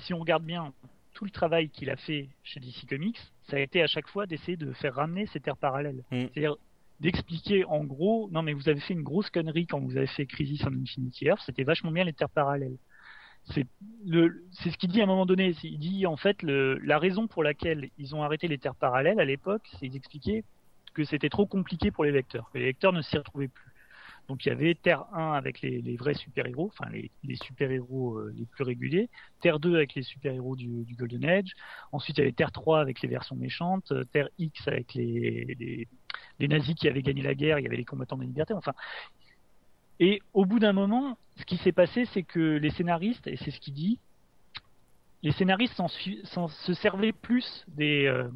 si on regarde bien, tout le travail qu'il a fait chez DC Comics, ça a été à chaque fois d'essayer de faire ramener ces terres parallèles. Mm. C'est-à-dire d'expliquer en gros, non mais vous avez fait une grosse connerie quand vous avez fait Crisis on Infinity Earth, c'était vachement bien les terres parallèles. C'est ce qu'il dit à un moment donné. Il dit en fait le, la raison pour laquelle ils ont arrêté les terres parallèles à l'époque, c'est d'expliquer que c'était trop compliqué pour les lecteurs, que les lecteurs ne s'y retrouvaient plus. Donc il y avait Terre 1 avec les, vrais super-héros, enfin les, super-héros euh, les plus réguliers, Terre 2 avec les super-héros du, du, Golden Age, ensuite il y avait Terre 3 avec les versions méchantes, euh, Terre X avec les, les, nazis qui avaient gagné la guerre, il y avait les combattants de la liberté, enfin. Et au bout d'un moment, ce qui s'est passé, c'est que les scénaristes, et c'est ce qu'il dit, les scénaristes se servaient plus des, euh,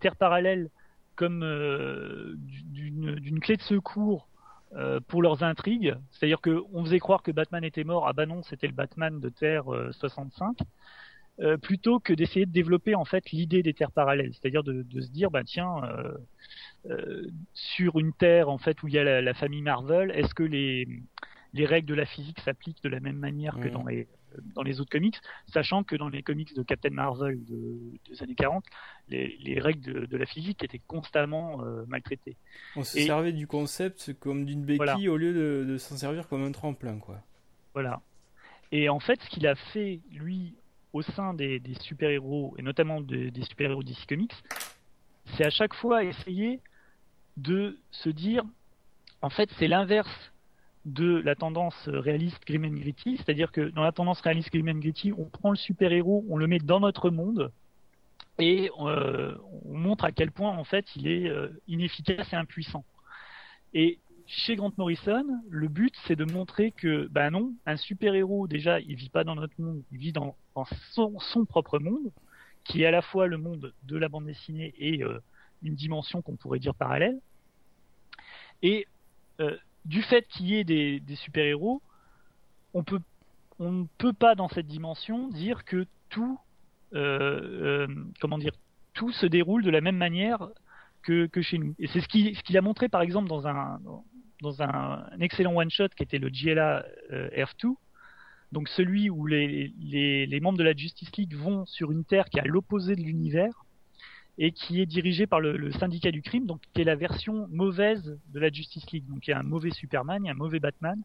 terres parallèles comme d'une clé de secours euh, pour leurs intrigues. C'est-à-dire qu'on faisait croire que Batman était mort, ah bah non, c'était le Batman de Terre euh, 65, euh, plutôt que d'essayer de développer en fait l'idée des terres parallèles. C'est-à-dire de, de, se dire, bah tiens, euh, sur une Terre en fait où il y a la, la famille Marvel, est-ce que les les règles de la physique s'appliquent de la même manière que Mhm. dans les dans les autres comics, sachant que dans les comics de Captain Marvel de, des années 40, les, les règles de, de la physique étaient constamment euh, maltraitées. On se Et- servait du concept comme d'une béquille Voilà. au lieu de, de s'en servir comme un tremplin, quoi. Voilà. Et en fait, ce qu'il a fait, lui, au sein des, des super-héros, et notamment de- des super-héros DC Comics, c'est à chaque fois essayer de se dire, en fait, c'est l'inverse de la tendance réaliste Grim and Gritty, c'est-à-dire que dans la tendance réaliste Grim and Gritty, on prend le super-héros, on le met dans notre monde, et euh, on montre à quel point, en fait, il est euh, inefficace et impuissant. Et chez Grant Morrison, le but c'est de montrer que, bah non, un super-héros, déjà, il vit pas dans notre monde, il vit dans, son, propre monde, qui est à la fois le monde de la bande dessinée et euh, une dimension qu'on pourrait dire parallèle. Et du fait qu'il y ait des, super-héros, on ne peut pas dans cette dimension dire que tout, euh, euh, se déroule de la même manière que, chez nous. Et c'est ce qu'il a montré par exemple dans un, excellent one-shot qui était le GLA euh, Earth 2, donc celui où les, les, les membres de la Justice League vont sur une Terre qui est à l'opposé de l'univers et qui est dirigée par le, syndicat du crime, donc qui est la version mauvaise de la Justice League. Donc il y a un mauvais Superman, il y a un mauvais Batman,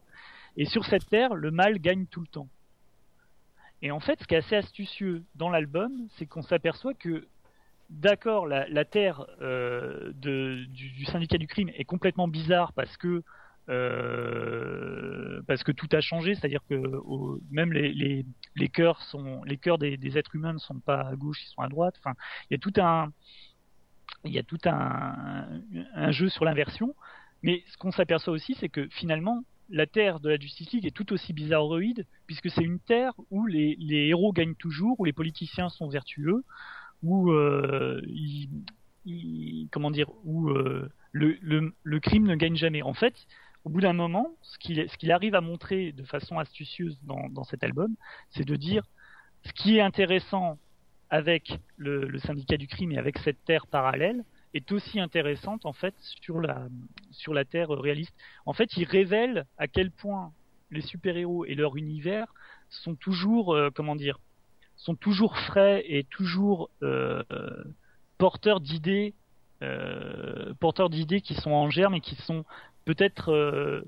et sur cette Terre, le mal gagne tout le temps. Et en fait, ce qui est assez astucieux dans l'album, c'est qu'on s'aperçoit que d'accord, la, Terre euh, du syndicat du crime est complètement bizarre parce que euh, parce que tout a changé, c'est-à-dire que même les, cœurs sont les cœurs des, êtres humains ne sont pas à gauche, ils sont à droite. Enfin, il y a tout un il y a tout un, jeu sur l'inversion. Mais ce qu'on s'aperçoit aussi, c'est que finalement, la Terre de la Justice League est tout aussi bizarroïde, puisque c'est une Terre où les, héros gagnent toujours, où les politiciens sont vertueux, où euh, comment dire, où euh, le crime ne gagne jamais. En fait, au bout d'un moment, ce qu'il arrive à montrer de façon astucieuse dans, cet album, c'est de dire ce qui est intéressant avec le, syndicat du crime et avec cette terre parallèle est aussi intéressante en fait sur la sur la terre réaliste. En fait, il révèle à quel point les super-héros et leur univers sont toujours euh, comment dire sont toujours frais et toujours euh, porteurs d'idées euh, porteurs d'idées qui sont en germe et qui sont peut-être euh,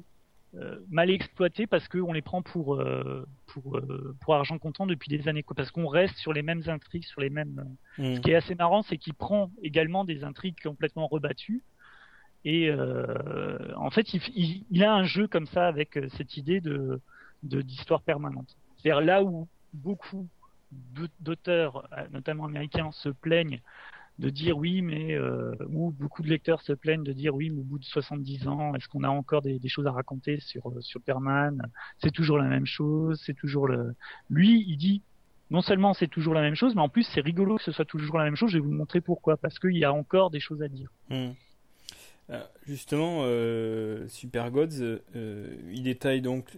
euh, mal exploitées parce qu'on les prend pour euh, pour pour argent comptant depuis des années quoi. parce qu'on reste sur les mêmes intrigues sur les mêmes Mm. ce qui est assez marrant, c'est qu'il prend également des intrigues complètement rebattues. Et euh, en fait, il, il- il a un jeu comme ça avec cette idée de de- d'histoire permanente. C'est-à-dire là où beaucoup d'aut- d'auteurs, notamment américains, se plaignent de dire oui, mais euh, ou beaucoup de lecteurs se plaignent de dire oui, mais au bout de 70 ans, est-ce qu'on a encore des, choses à raconter sur euh, Superman C'est toujours la même chose, c'est toujours le. Lui, il dit non seulement c'est toujours la même chose, mais en plus c'est rigolo que ce soit toujours la même chose. Je vais vous montrer pourquoi, parce qu'il y a encore des choses à dire. Mm. Euh, justement, euh, Super Gods, il détaille donc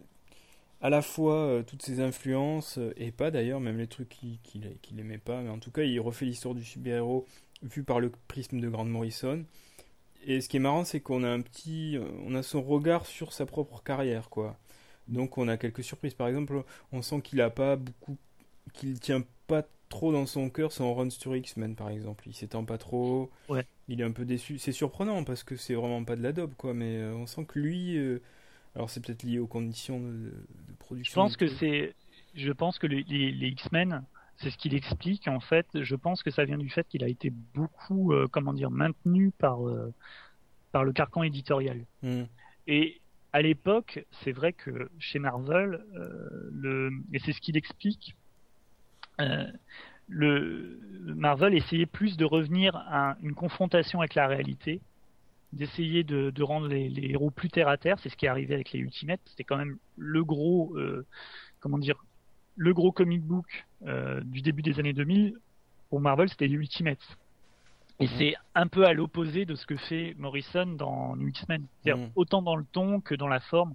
à la fois toutes ses influences, et pas d'ailleurs, même les trucs qu'il qu'il qu'il aimait pas, mais en tout cas, il refait l'histoire du super-héros vu par le prisme de Grant Morrison. Et ce qui est marrant, c'est qu'on a un petit, on a son regard sur sa propre carrière, quoi. Donc on a quelques surprises. Par exemple, on sent qu'il a pas beaucoup, qu'il tient pas trop dans son cœur son run sur X-Men, par exemple. Il s'étend pas trop. Ouais. Il est un peu déçu. C'est surprenant parce que c'est vraiment pas de la dope, quoi. Mais euh, on sent que lui, euh, alors c'est peut-être lié aux conditions de, de Je production. pense que c'est, je pense que les, les, les X-Men, c'est ce qu'il explique en fait. Je pense que ça vient du fait qu'il a été beaucoup, euh, comment dire, maintenu par euh, par le carcan éditorial. Hmm. Et à l'époque, c'est vrai que chez Marvel, euh, le, et c'est ce qu'il explique, euh, le Marvel essayait plus de revenir à une confrontation avec la réalité, d'essayer de, de rendre les, les héros plus terre à terre. C'est ce qui est arrivé avec les Ultimates. C'était quand même le gros, euh, comment dire, le gros comic book euh, du début des années 2000. Pour Marvel, c'était Ultimates. Et c'est un peu à l'opposé de ce que fait Morrison dans New X-Men. C'est-à-dire Mhm. autant dans le ton que dans la forme.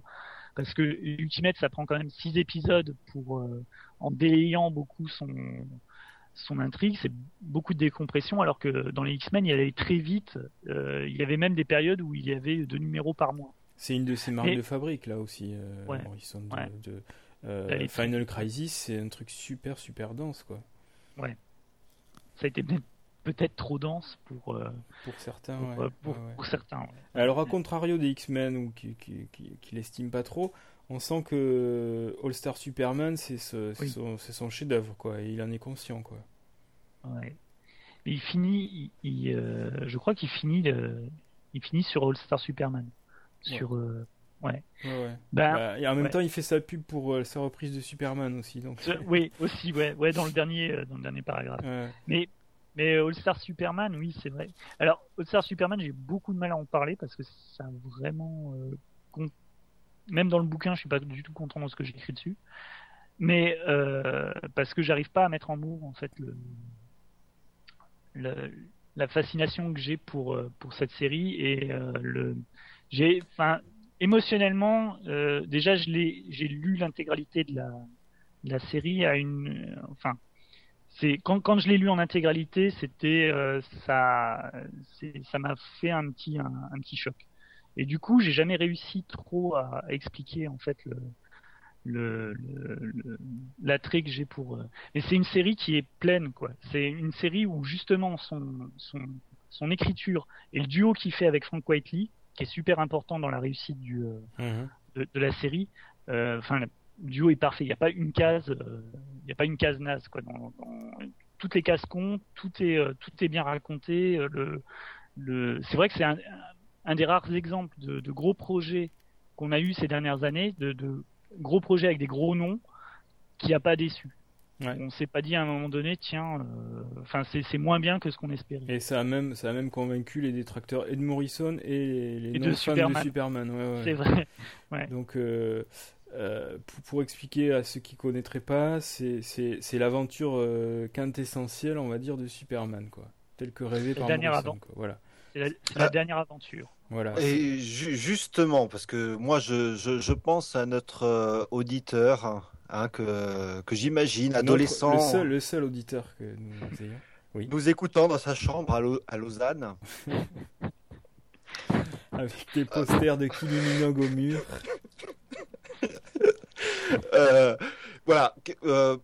Parce que Ultimate, ça prend quand même six épisodes pour, euh, en délayant beaucoup son, son intrigue, c'est beaucoup de décompression, alors que dans les X-Men, il allait très vite. Euh, il y avait même des périodes où il y avait deux numéros par mois. C'est une de ses marques de fabrique là aussi, Morrison. De, Final Crisis, c'est un truc super super dense quoi. Ouais. Ça a été peut-être trop dense pour pour certains. Pour, certains. Alors à contrario des X-Men qui qui, qui, qui l'estiment pas trop, on sent que All Star Superman c'est ce, son, son chef-d'œuvre quoi. Et il en est conscient quoi. Ouais. Mais il finit, il, euh, je crois qu'il finit, il finit sur All Star Superman. Sur, euh, ouais. ouais. Ben, bah, et en même temps, il fait sa pub pour euh, sa reprise de Superman aussi. Donc. oui, aussi, ouais, ouais, dans le dernier, dans le dernier paragraphe. Mais, mais All Star Superman, oui, c'est vrai. Alors, All Star Superman, j'ai beaucoup de mal à en parler parce que ça a vraiment, même dans le bouquin, je suis pas du tout content de ce que j'écris dessus. Mais parce que j'arrive pas à mettre en mots en fait le, la fascination que j'ai pour euh, pour cette série et euh, le j'ai enfin émotionnellement euh, déjà j'ai lu l'intégralité de la série enfin quand je l'ai lu en intégralité c'était ça ça m'a fait un petit un, petit choc et du coup j'ai jamais réussi trop à, expliquer en fait l'attrait que j'ai pour. Euh, et c'est une série qui est pleine, quoi. C'est une série où justement son, son, son écriture et le duo qu'il fait avec Frank Whiteley, qui est super important dans la réussite du, euh, mhm. de, la série. Euh, enfin, le duo est parfait. Il n'y a pas une case, il n'y a pas une case naze, quoi. Dans, toutes les cases comptent, tout est, tout est bien raconté. Le, le, c'est vrai que c'est un, un des rares exemples de, de gros projets qu'on a eu ces dernières années, de, de gros projet avec des gros noms qui a pas déçu. Ouais. On s'est pas dit à un moment donné, tiens, euh, enfin c'est moins bien que ce qu'on espérait. Et ça a même ça a même convaincu les détracteurs et de Morrison et les non fans de Superman. Ouais, c'est vrai. [LAUGHS] Donc euh, euh, pour, expliquer à ceux qui connaîtraient pas, c'est l'aventure quintessentielle, on va dire, de Superman, quoi, tel que rêvé par Morrison. Quoi. Voilà. C'est la, la, dernière aventure. Voilà. Et justement, parce que moi, je, je, je pense à notre euh, auditeur, hein, que, que j'imagine, adolescent. le, seul, le seul auditeur que nous ayons. Oui. Nous écoutant dans sa chambre à, à Lausanne. [LAUGHS] Avec des posters de Kylie Minogue au mur. [LAUGHS] euh, voilà. Euh,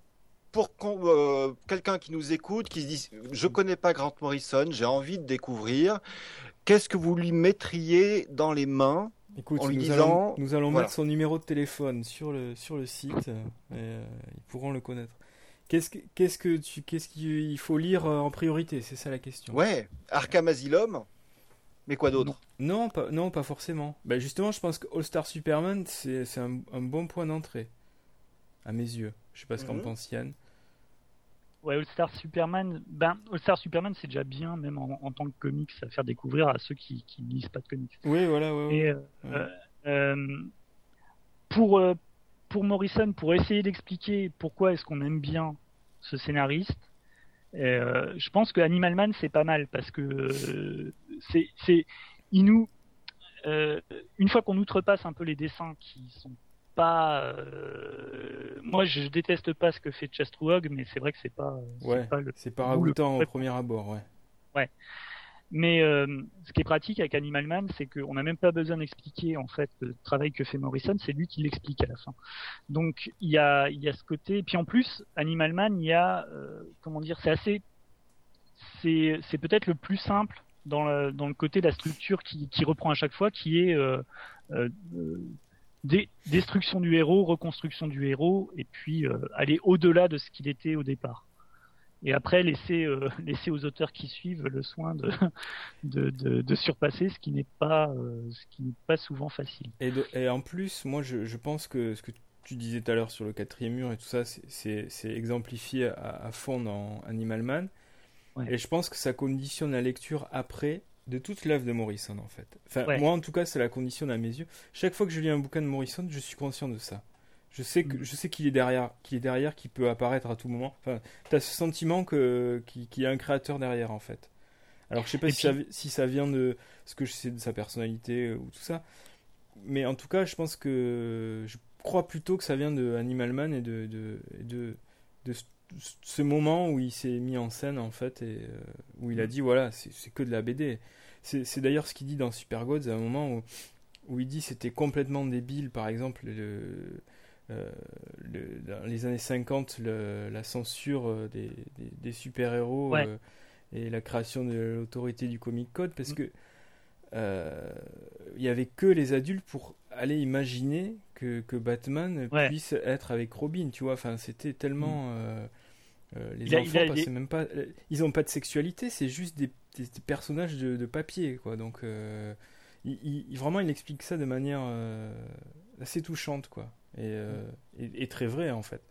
pour euh, quelqu'un qui nous écoute, qui se dit Je connais pas Grant Morrison, j'ai envie de découvrir. Qu'est-ce que vous lui mettriez dans les mains Écoute, en lui nous, disant, allons, nous allons mettre son numéro de téléphone sur le, sur le site et euh, ils pourront le connaître. Qu'est-ce que, qu'est-ce que tu, qu'est-ce qu'il faut lire euh, en priorité C'est ça la question. Ouais, Arkham Asylum, mais quoi d'autre? Non, pas, non, pas forcément. Ben justement, je pense que All Star Superman, c'est, c'est un, bon point d'entrée, à mes yeux. Je sais pas ce qu'en mhm. pense Yann. Ouais, All Star Superman, ben All Star Superman, c'est déjà bien, même en, tant que comics, à faire découvrir à ceux qui, qui ne lisent pas de comics. Oui, voilà, ouais. Et, euh, euh, pour euh, pour Morrison, pour essayer d'expliquer pourquoi est-ce qu'on aime bien ce scénariste, je pense que Animal Man c'est pas mal parce que c'est c'est il nous une fois qu'on outrepasse un peu les dessins qui sont pas. Euh, moi, je déteste pas ce que fait Chastrug, mais c'est vrai que c'est pas. Ouais. C'est pas, ragoûtant au premier abord, ouais. Ouais. Mais euh, ce qui est pratique avec Animal Man, c'est qu'on n'a même pas besoin d'expliquer en fait le travail que fait Morrison, c'est lui qui l'explique à la fin. Donc il y a, il y a ce côté. Et puis en plus, Animal Man, il y a euh, comment dire, c'est assez, c'est, c'est peut-être le plus simple dans le, dans le côté de la structure qui, qui reprend à chaque fois, qui est euh, destruction du héros, reconstruction du héros, et puis euh, aller au-delà de ce qu'il était au départ. Et après, laisser, euh, [LAUGHS] laisser aux auteurs qui suivent le soin [LAUGHS] de, de, de, surpasser ce qui n'est pas, euh, ce qui n'est pas souvent facile. Et, et en plus, moi, je, je, pense que ce que tu disais tout à l'heure sur le quatrième mur et tout ça, c'est exemplifié à, fond dans Animal Man. Et je pense que ça conditionne la lecture après de toute l'œuvre de Morrison en fait. Enfin, moi en tout cas, c'est la condition à mes yeux. Chaque fois que je lis un bouquin de Morrison, je suis conscient de ça. Je sais que mm. je sais qu'il est derrière, qu'il est derrière, qu'il peut apparaître à tout moment. Enfin, as ce sentiment que qu'il y a un créateur derrière en fait. Alors je sais pas si, ça, si, ça, vient de ce que je sais de sa personnalité ou tout ça, mais en tout cas, je pense que je crois plutôt que ça vient de Animal Man et de de, de, de ce moment où il s'est mis en scène en fait et euh, où il a mm. dit voilà c'est que de la BD c'est d'ailleurs ce qu'il dit dans Super Gods à un moment où, où il dit c'était complètement débile, par exemple, le, euh, le, dans les années 50, le, la censure euh, des, des, des super-héros Ouais. euh, et la création de l'autorité du Comic Code, parce Mm. que euh, il y avait que les adultes pour aller imaginer que, que Batman Ouais. puisse être avec Robin, tu vois. Enfin, c'était tellement. euh, euh, les Il a- il enfants a- passaient il- même pas. euh, Ils ont pas de sexualité, c'est juste des, des- des personnages de, de papier, quoi. Donc, euh, vraiment, il explique ça de manière euh, assez touchante, quoi. Et, euh, et- et très vrai, en fait.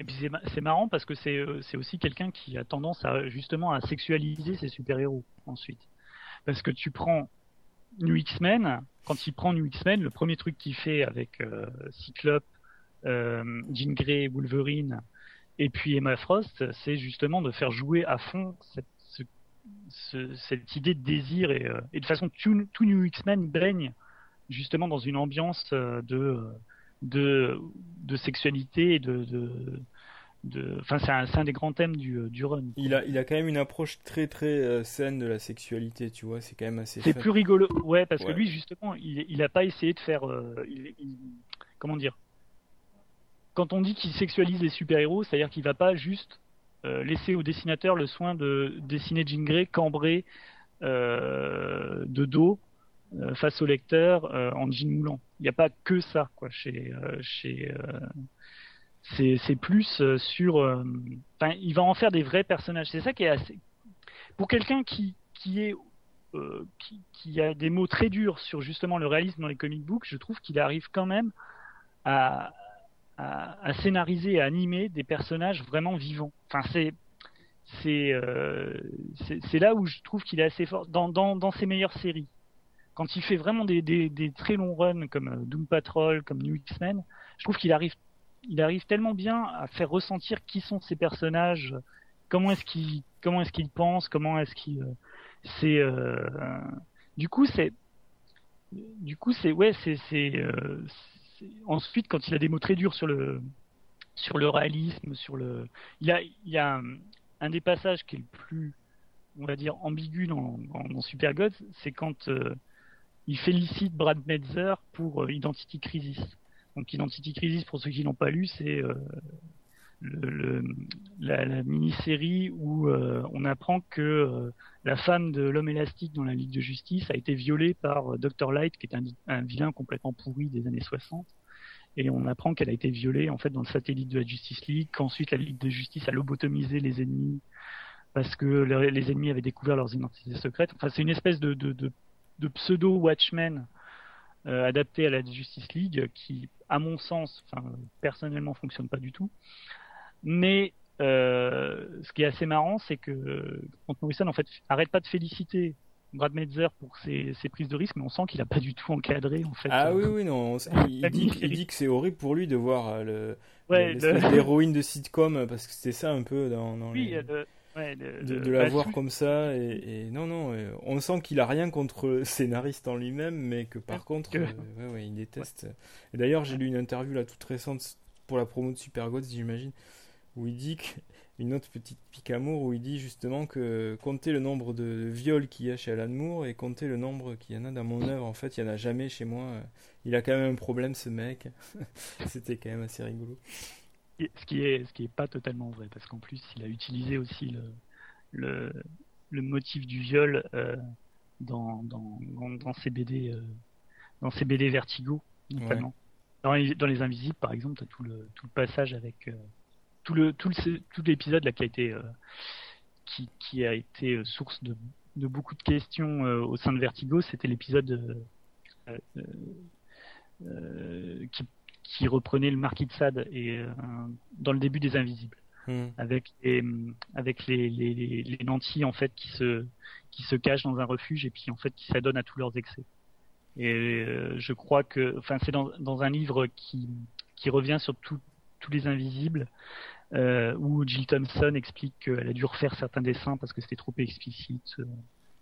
Et puis c'est ma- c'est marrant parce que c'est aussi quelqu'un qui a tendance à justement à sexualiser ses super-héros ensuite. Parce que tu prends New X-Men, quand il prend New X-Men, le premier truc qu'il fait avec Cyclope, Jean Grey, Wolverine et puis Emma Frost, c'est justement de faire jouer à fond cette, ce- ce- cette idée de désir et, euh, et de façon tout, tout New X-Men baigne justement dans une ambiance euh, de euh, de, de sexualité et de, enfin c'est un, des grands thèmes du, du run. Il a, il a quand même une approche très, très euh, saine de la sexualité, tu vois. C'est quand même assez C'est plus rigolo, ouais, parce Ouais. que lui justement, il, il a pas essayé de faire, euh, il- il- comment dire, quand on dit qu'il sexualise les super-héros, c'est-à-dire qu'il va pas juste euh, laisser au dessinateur le soin de dessiner Jean Grey cambré euh, de dos euh, face au lecteur en jean moulant. Il n'y a pas que ça, quoi, chez, chez, c'est, plus sur, enfin, il va en faire des vrais personnages. C'est ça qui est assez, pour quelqu'un qui, est qui, qui a des mots très durs sur justement le réalisme dans les comic books, je trouve qu'il arrive quand même à, à, à scénariser, à animer des personnages vraiment vivants. Enfin, c'est c'est euh, c'est là où je trouve qu'il est assez fort dans, dans, dans ses meilleures séries. Quand il fait vraiment des, des, des très longs runs comme euh, Doom Patrol, comme New X-Men, je trouve qu'il arrive il arrive tellement bien à faire ressentir qui sont ces personnages, comment est-ce qu'ils comment est-ce qu'ils pensent, comment est-ce qu'ils euh, c'est euh, du coup c'est du coup c'est ouais c'est c'est euh, ensuite quand il a des mots très durs sur le sur le réalisme sur le il a il y a un, des passages qui est le plus on va dire ambigu dans dans, Super Gods c'est quand euh, il félicite Brad Metzer pour euh, Identity Crisis. Donc Identity Crisis pour ceux qui n'ont pas lu c'est euh, le, le- la, la mini-série où euh, on apprend que euh, la femme de l'homme élastique dans la Ligue de Justice a été violée par euh, Dr. Light, qui est un, un vilain complètement pourri des années 60. Et on apprend qu'elle a été violée en fait dans le satellite de la Justice League, qu'ensuite la Ligue de Justice a lobotomisé les ennemis parce que le- les ennemis avaient découvert leurs identités secrètes. Enfin, c'est une espèce de, de, de, de pseudo Watchmen euh, adapté à la Justice League qui, à mon sens, personnellement, fonctionne pas du tout. Mais euh, ce qui est assez marrant, c'est que Grant Morrison en fait arrête pas de féliciter Brad Metzer pour ses, ses prises de risque, mais on sent qu'il a pas du tout encadré en fait. Ah euh, oui, oui, non. on- Il, [LAUGHS] dit, mini-série. il dit que c'est horrible pour lui de voir euh, le, ouais, d'héroïne de sitcom, parce que c'était ça un peu dans, dans oui, les- le- ouais, le- de, la bah, voir comme ça. Et, et non, non, on sent qu'il a rien contre le scénariste en lui-même, mais que par contre, que- euh, ouais, ouais, il déteste. Et d'ailleurs, j'ai lu une interview là toute récente pour la promo de Super Gods, j'imagine, où il dit que [LAUGHS] une autre petite pique amour où il dit justement que compter le nombre de viols qu'il y a chez Alan Moore et compter le nombre qu'il y en a dans mon œuvre, en fait, il y en a jamais chez moi. Il a quand même un problème, ce mec. [LAUGHS] C'était quand même assez rigolo. Ce qui est, ce qui est pas totalement vrai, parce qu'en plus, il a utilisé aussi le, le, le motif du viol euh, dans, dans, dans, ses BD, euh, dans ses BD Vertigo, notamment. Dans, les, dans les Invisibles, par exemple, t'as tout le, tout le passage avec euh, tout le, tout le, tout l'épisode là qui a été, euh, qui, qui a été euh, source de, de beaucoup de questions euh, au sein de Vertigo. C'était l'épisode euh, qui qui reprenait le Marquis de Sade et dans le début des Invisibles, Hmm. avec les, avec les, les, les, les nantis en fait qui se qui se cachent dans un refuge et puis en fait qui s'adonnent à tous leurs excès. Et euh, je crois que, enfin, c'est dans, dans un livre qui qui revient sur tous les Invisibles, euh, où Jill Thompson explique qu'elle a dû refaire certains dessins parce que c'était trop explicite, euh,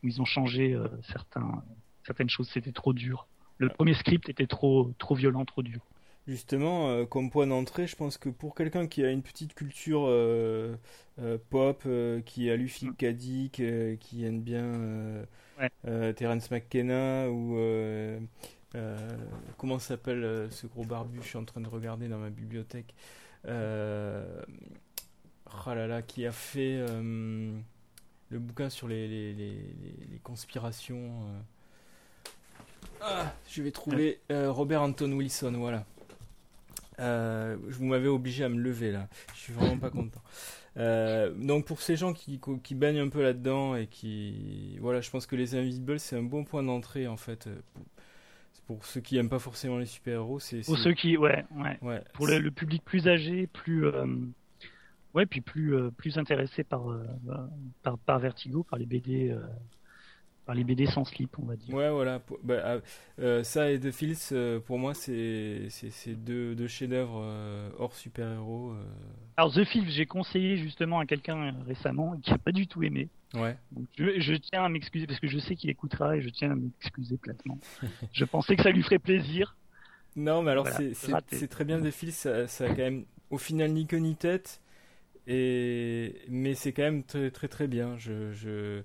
où ils ont changé euh, certains certaines choses, c'était trop dur. Le premier script était trop trop violent, trop dur. Justement, euh, comme point d'entrée, je pense que pour quelqu'un qui a une petite culture euh, euh, pop, qui a lu Philip K. Dick, euh, qui aime bien Terence McKenna ou comment s'appelle ce gros barbu Je suis en train de regarder dans ma bibliothèque. Euh, oh là là, qui a fait euh, le bouquin sur les, conspirations. euh. Ah, je vais trouver Robert Anton Wilson, voilà. Vous m'avez obligé à me lever là. Je suis vraiment pas content. Donc pour ces gens qui, baignent un peu là-dedans et qui voilà, je pense que les Invisibles c'est un bon point d'entrée en fait. Pour ceux qui aiment pas forcément les super-héros, c'est Pour ceux qui, ouais, ouais. ouais, Pour le, le public plus âgé, plus, euh, ouais, puis plus, euh, plus intéressé par, euh, par, par Vertigo, par les BD, par les BD sans slip, on va dire. Ouais, voilà. Bah, ah, ça et The Fields, pour moi, c'est deux, deux chefs-d'œuvre hors super-héros. Alors The Film, j'ai conseillé justement à quelqu'un récemment qui a pas du tout aimé. Ouais. Donc, je, je tiens à m'excuser parce que je sais qu'il écoutera et je tiens à m'excuser platement. [LAUGHS] je pensais que ça lui ferait plaisir. Non, mais alors Voilà, c'est- très bien The Fields, ça, ça a quand même au final ni queue ni tête, et mais c'est quand même très très très bien. Je, je,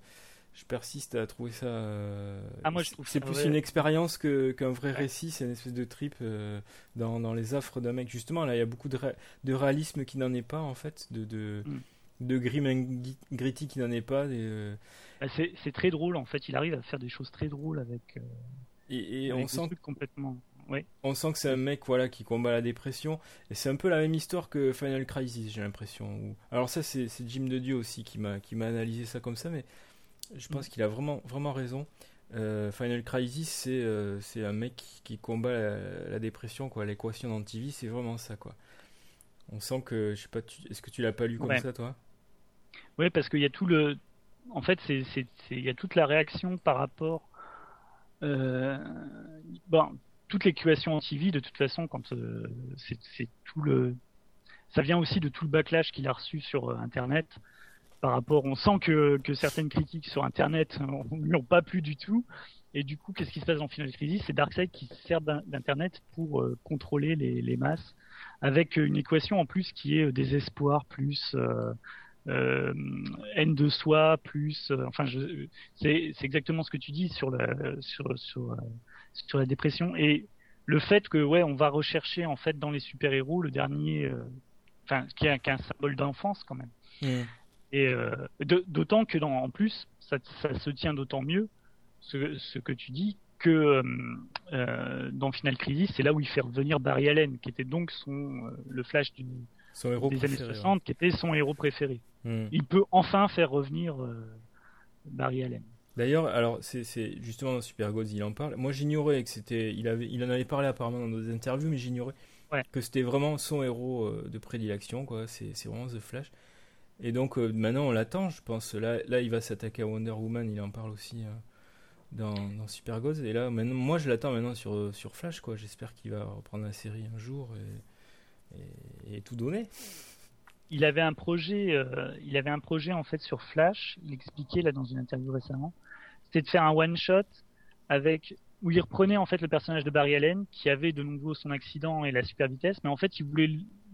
je persiste à trouver ça. euh, Ah, moi, je trouve c'est plus vrai. une expérience que qu'un vrai Ouais. récit, c'est une espèce de trip euh, dans, dans les affres d'un mec. Justement, là, il y a beaucoup de, ré- de réalisme qui n'en est pas en fait, de de, Mm. De grim gritty qui n'en est pas. et, euh, Bah, c'est très drôle en fait. Il arrive à faire des choses très drôles avec. euh, et, et avec on sent complètement. Ouais. On sent que c'est un mec voilà, qui combat la dépression. Et c'est un peu la même histoire que Final Crisis, j'ai l'impression. Alors ça, c'est c'est Jim de Dieu aussi qui m'a qui m'a analysé ça comme ça, mais je pense Mm. qu'il a vraiment, vraiment raison. Euh, Final Crisis, c'est euh, c'est un mec qui, qui combat la, la dépression, quoi. L'équation d'antivie, c'est vraiment ça, quoi. On sent que, je sais pas, est-ce que tu l'as pas lu comme Ouais. ça, toi? Ouais, parce qu'il y a tout le. En fait, c'est, il y a toute la réaction par rapport. Euh... Bon, toute l'équation anti-vie, de toute façon, quand euh, c'est, tout le. Ça vient aussi de tout le backlash qu'il a reçu sur euh, Internet. Par rapport, on sent que, que certaines critiques sur Internet [LAUGHS] ne lui ont pas plu du tout. Et du coup, qu'est-ce qui se passe dans Final Crisis? C'est Darkseid qui sert d'in- d'Internet pour euh, contrôler les, les masses, avec une équation en plus qui est euh, désespoir plus euh, euh, haine de soi plus euh, enfin je c'est c'est exactement ce que tu dis sur la sur sur euh, sur la dépression. Et le fait que ouais on va rechercher en fait dans les super héros le dernier euh, enfin qui est, un symbole d'enfance quand même. Et euh, d'autant que dans en plus ça, ça se tient d'autant mieux ce, ce que tu dis que euh, euh, dans Final Crisis c'est là où il fait revenir Barry Allen qui était donc son euh, le Flash du, Son héros des préféré. années ouais. 60 qui était son héros préféré Mm. il peut enfin faire revenir euh, Barry Allen. D'ailleurs, alors c'est justement dans Super Gods, il en parle. Moi, j'ignorais que c'était, il avait, il en avait parlé apparemment dans d'autres interviews, mais j'ignorais Ouais. que c'était vraiment son héros euh, de prédilection, quoi. C'est c'est vraiment The Flash. Et donc euh, maintenant, on l'attend, je pense. Là, là, il va s'attaquer à Wonder Woman. Il en parle aussi euh, dans, dans Super Gods. Et là, maintenant, moi, je l'attends maintenant sur sur Flash, quoi. J'espère qu'il va reprendre la série un jour et, et, et tout donner. Il avait un projet, euh, il avait un projet en fait sur Flash. Il expliquait là dans une interview récemment, c'était de faire un one shot avec où il reprenait en fait le personnage de Barry Allen qui avait de nouveau son accident et la super vitesse, mais en fait il voulait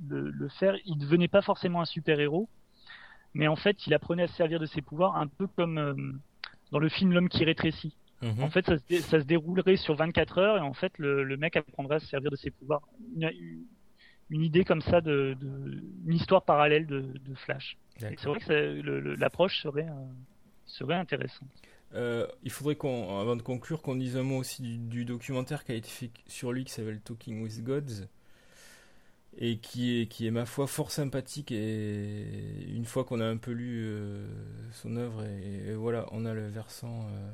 le, le faire. Il devenait pas forcément un super héros, mais en fait il apprenait à se servir de ses pouvoirs un peu comme euh, dans le film L'homme qui rétrécit. Mhm. En fait, ça se, dé- ça se déroulerait sur 24 heures et en fait, le, le mec apprendra à se servir de ses pouvoirs. Une, une idée comme ça de, de une histoire parallèle de, de Flash. C'est vrai que l'approche serait euh, serait intéressante. Euh, il faudrait qu'on, avant de conclure, qu'on dise un mot aussi du, du documentaire qui a été fait sur lui qui s'appelle Talking with Gods et qui est, qui est ma foi fort sympathique et une fois qu'on a un peu lu euh, son œuvre et, et voilà, on a le versant euh,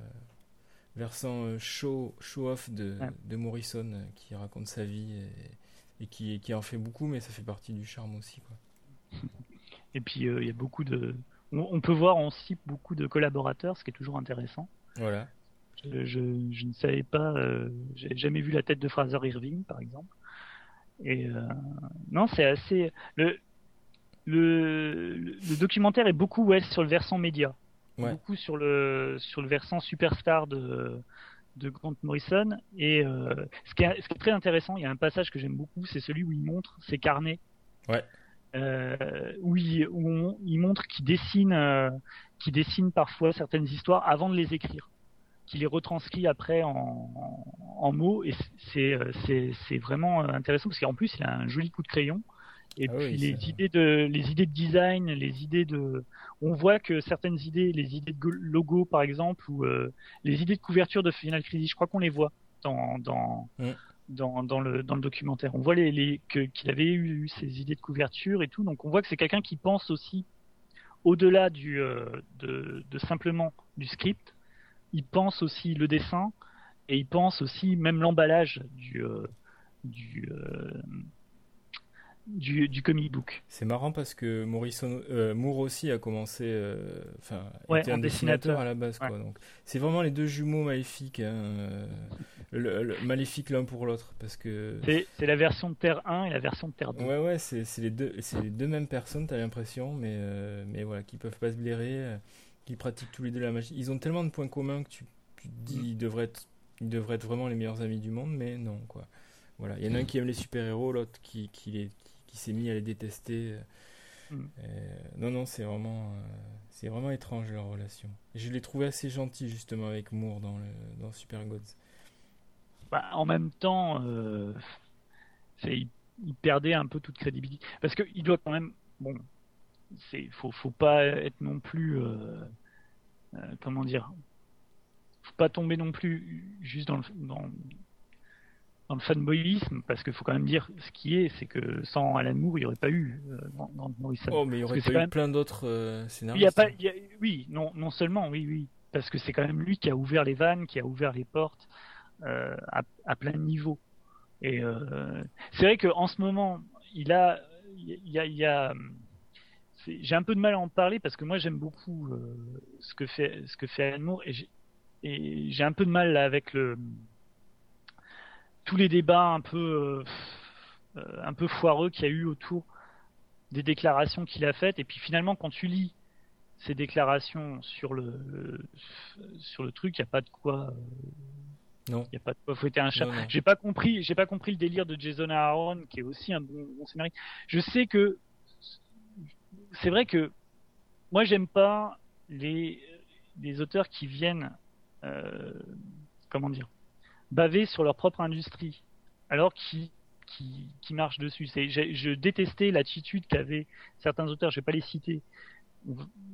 versant show, show off de, Ouais. de Morrison qui raconte sa vie et, qui, qui en fait beaucoup mais ça fait partie du charme aussi quoi. [LAUGHS] Et puis euh, il y a beaucoup de, on, on peut voir en cible beaucoup de collaborateurs, ce qui est toujours intéressant. Voilà. Je, je, je ne savais pas, euh, j'ai jamais vu la tête de Fraser Irving par exemple. Et euh, non, c'est assez. Le, le, le documentaire est beaucoup ouais, sur le versant média, Ouais. beaucoup sur le sur le versant superstar de de Grant Morrison. Et euh, ce, qui est, ce qui est très intéressant, il y a un passage que j'aime beaucoup, c'est celui où il montre ses carnets. Ouais. Euh, où il, où on- il montre qu'il dessine, euh, qu'il dessine parfois certaines histoires avant de les écrire qui les retranscrit après en, en, mots et c'est c'est vraiment intéressant parce qu'en plus il a un joli coup de crayon et Ah puis oui, les idées de les idées de design les idées de on voit que certaines idées les idées de go- logo par exemple ou euh, les idées de couverture de Final Crisis je crois qu'on les voit dans dans Mm. dans, dans le dans le documentaire. On voit les, les que qu'il avait eu, ces idées de couverture et tout. Donc on voit que c'est quelqu'un qui pense aussi au-delà du euh, de, de simplement du script. Il pense aussi le dessin et il pense aussi même l'emballage du euh, du, euh, du du comic book C'est marrant parce que Morrison, euh, Moore aussi a commencé, euh, enfin, Ouais, était en un dessinateur dessinateur. à la base, quoi. Donc, c'est vraiment les deux jumeaux maléfiques, hein, euh, le- le- maléfiques l'un pour l'autre, parce que. c'est c'est la version de Terre 1 et la version de Terre 2 Ouais, ouais, c'est c'est les deux, c'est les deux mêmes personnes, t'as l'impression, mais, euh, mais voilà, qui peuvent pas se blairer, euh, qui pratiquent tous les deux la magie. Ils ont tellement de points communs que tu, tu te dis, Mm. ils devraient être, ils devraient être vraiment les meilleurs amis du monde, mais non, quoi. Voilà, il y en a un qui aime les super-héros, l'autre qui, qui, les, qui, s'est mis à les détester. Mm. Euh, non, non, c'est vraiment, euh, c'est vraiment étrange leur relation. Je l'ai trouvé assez gentil justement avec Moore dans, le, dans Super Gods. Bah, en même temps, euh, il, il perdait un peu toute crédibilité. Parce qu'il doit quand même. Bon, c'est, faut, faut pas être non plus. euh, euh, comment dire Faut pas tomber non plus juste dans le, dans, dans le fanboyisme, parce qu'il faut quand même dire ce qui est, c'est que sans Alan Moore, il n'y aurait pas eu euh, Morrison. Oh, mais il y aurait pas eu même- plein d'autres euh, Il y a scénaristes. pas, il y a- oui, non, non seulement, oui, oui, parce que c'est quand même lui qui a ouvert les vannes, qui a ouvert les portes euh, à, à plein de niveaux. Et euh, c'est vrai qu'en ce moment, il a, il y a, il y a- c'est- j'ai un peu de mal à en parler parce que moi j'aime beaucoup euh, ce que fait, ce que fait Alan Moore et j'ai, un peu de mal avec le tous les débats un peu, euh, euh, un peu foireux qu'il y a eu autour des déclarations qu'il a faites et puis finalement quand tu lis ces déclarations sur le, le- sur le truc, il n'y a pas de quoi euh, Non. il y a pas de quoi fouetter un chat. J'ai pas compris, j'ai pas compris le délire de Jason Aaron qui est aussi un bon, bon scénariste. Je sais que c'est vrai que moi j'aime pas les les auteurs qui viennent euh, comment dire baver sur leur propre industrie alors qui qui, qui marchent dessus. C'est, je détestais l'attitude qu'avaient certains auteurs, je vais pas les citer,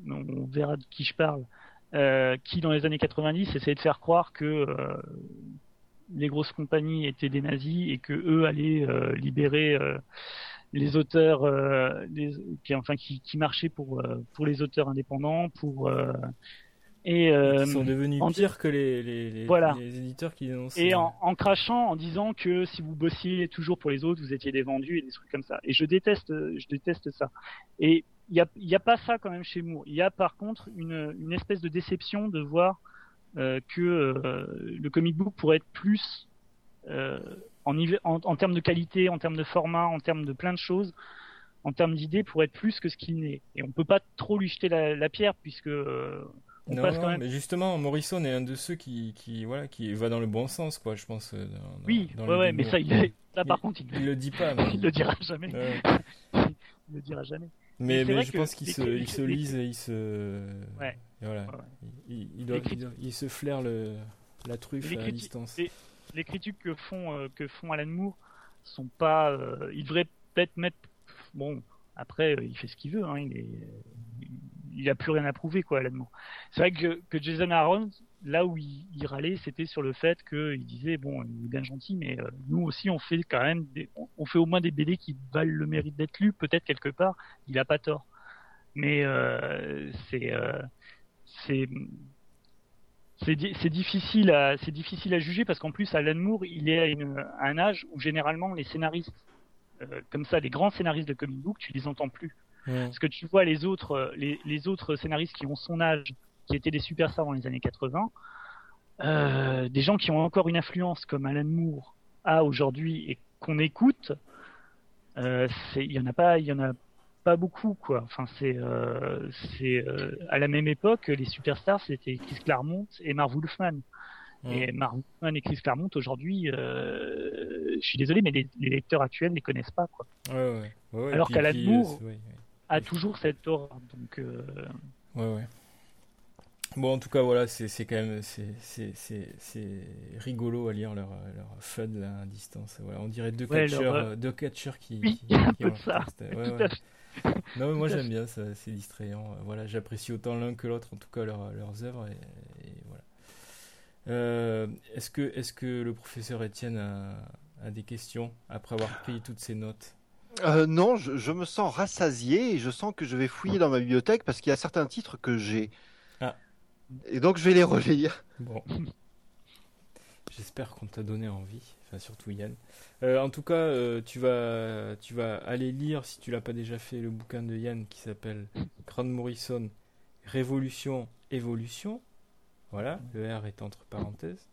on, verra de qui je parle, euh, qui dans les années 90 essayaient de faire croire que euh, les grosses compagnies étaient des nazis et que eux allaient euh, libérer euh, les auteurs, euh, les, qui, enfin qui, qui marchaient pour euh, pour les auteurs indépendants, pour et euh, Ils sont devenus en- pires que les, les, les, Voilà. les éditeurs qui dénonçaient. et en, en crachant, en disant que si vous bossiez toujours pour les autres, vous étiez des vendus et des trucs comme ça. Et je déteste, je déteste ça. Et il y a, il y a pas ça quand même chez Moore. Il y a par contre une, une espèce de déception de voir euh, que euh, le comic book pourrait être plus euh, en, en, en termes de qualité, en termes de format, en termes de plein de choses, en termes d'idées, pour être plus que ce qu'il n'est. Et on peut pas trop lui jeter la, la pierre puisque euh, on non, non, même. mais justement, Morrison est un de ceux qui, qui, voilà, qui va dans le bon sens, quoi, je pense. euh, dans- Oui, dans ouais, mais ça, il est, ça par Il- contre, il, Il le dit pas, mais, [LAUGHS] il le dira jamais. Ouais. [LAUGHS] Il le dira jamais. mais, je pense qu'il se, les- il se lise et il se. Ouais. voilà. Il, doit- se flaire le, la truffe Les à distance. les- Les critiques que font euh, que font Alan Moore sont pas. euh, il devrait peut-être mettre. Bon, après, euh, il fait ce qu'il veut. Hein, il est. Il a plus rien à prouver, quoi, Alan. C'est vrai que, que Jason Aaron, là où il, il râlait, c'était sur le fait qu'il disait bon, il est bien gentil, mais euh, nous aussi, on fait quand même, on- fait au moins des BD qui valent le mérite d'être lus, peut-être quelque part. Il a pas tort. Mais euh, c'est euh, c'est c'est di- c'est difficile à c'est difficile à juger parce qu'en plus Alan Moore il est à, un âge où généralement les scénaristes comme ça les grands scénaristes de comic book tu les entends plus Parce que tu vois les autres euh, les, les autres scénaristes qui ont son âge qui étaient des superstars dans les années 80 euh, des gens qui ont encore une influence comme Alan Moore a aujourd'hui et qu'on écoute euh, il y en a pas il y en a pas beaucoup quoi. Enfin c'est euh, c'est euh, à la même époque les superstars c'était Chris Claremont et Marv Wolfman. Et Wolfman et Chris Claremont aujourd'hui euh, je suis désolé mais les, les lecteurs actuels ne les connaissent pas quoi. Ouais, ouais. Ouais, ouais, Alors qu'Alan Moore- euh, a toujours cette aura donc euh, Ouais, ouais. Bon, en tout cas, voilà, c'est quand même c'est rigolo à lire leur, leur fun là, à distance. Voilà, on dirait deux Ouais, catcheurs, leur, euh, deux catcheurs qui. Oui, qui- un qui peu ont- de ça. [LAUGHS] ouais, ouais. fait. Non, mais moi j'aime bien, ça, c'est distrayant. Euh, Voilà, j'apprécie autant l'un que l'autre, en tout cas leur- leurs œuvres. Et, et voilà. Euh, est-ce que, est-ce que le professeur Étienne a, a des questions après avoir pris toutes ces notes? Euh, non, je, je me sens rassasié et je sens que je vais fouiller dans ma bibliothèque parce qu'il y a certains titres que j'ai. Ah. Et donc je vais les relire. Bon. [LAUGHS] J'espère qu'on t'a donné envie, enfin surtout Yann. Euh, en tout cas, euh, tu vas, tu vas aller lire, si tu l'as pas déjà fait, le bouquin de Yann qui s'appelle Grant Morrison, Révolution, Évolution. Voilà, le R est entre parenthèses.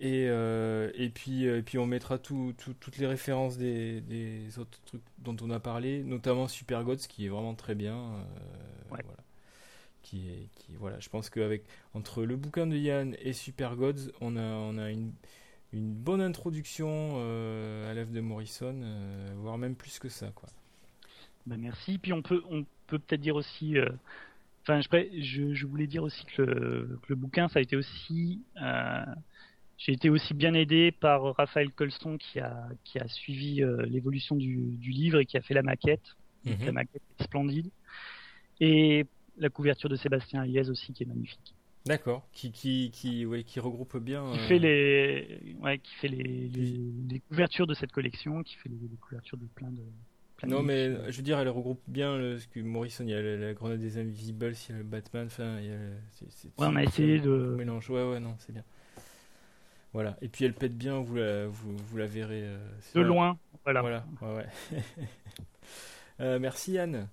Et, euh, et, puis, euh, et puis on mettra tout, tout- toutes les références des, des autres trucs dont on a parlé, notamment Super Gods qui est vraiment très bien. euh, Ouais. voilà. Qui est, qui, voilà, je pense qu'avec entre le bouquin de Yann et Super Gods, on a, on a une, une bonne introduction euh, à l'œuvre de Morrison, voire même plus que ça. Quoi. Bah, merci. Puis on peut on peut peut-être dire aussi. Enfin, je, je, je voulais dire aussi que le, que le bouquin, ça a été aussi. Euh, J'ai été aussi bien aidé par Raphaël Colson qui a qui a suivi euh, l'évolution du, du livre et qui a fait la maquette. Mhm. La maquette est splendide. Et la couverture de Sébastien Aliès aussi qui est magnifique. D'accord, qui, qui, qui, ouais, qui regroupe bien. Qui euh, fait les ouais qui fait les, les, les couvertures de cette collection, qui fait les, les couvertures de plein de. plein de Non, mais je veux dire, elle regroupe bien le, ce que Morrison, il y a la, la Grenade des Invisibles, il y a le Batman, enfin, il y a. le- Ouais, on a essayé de- mélange, ouais, ouais, non, c'est bien. Voilà, et puis elle pète bien, vous la, vous, vous la verrez. euh, de loin. Voilà. Voilà, ouais, ouais. [LAUGHS] Euh, merci Yann.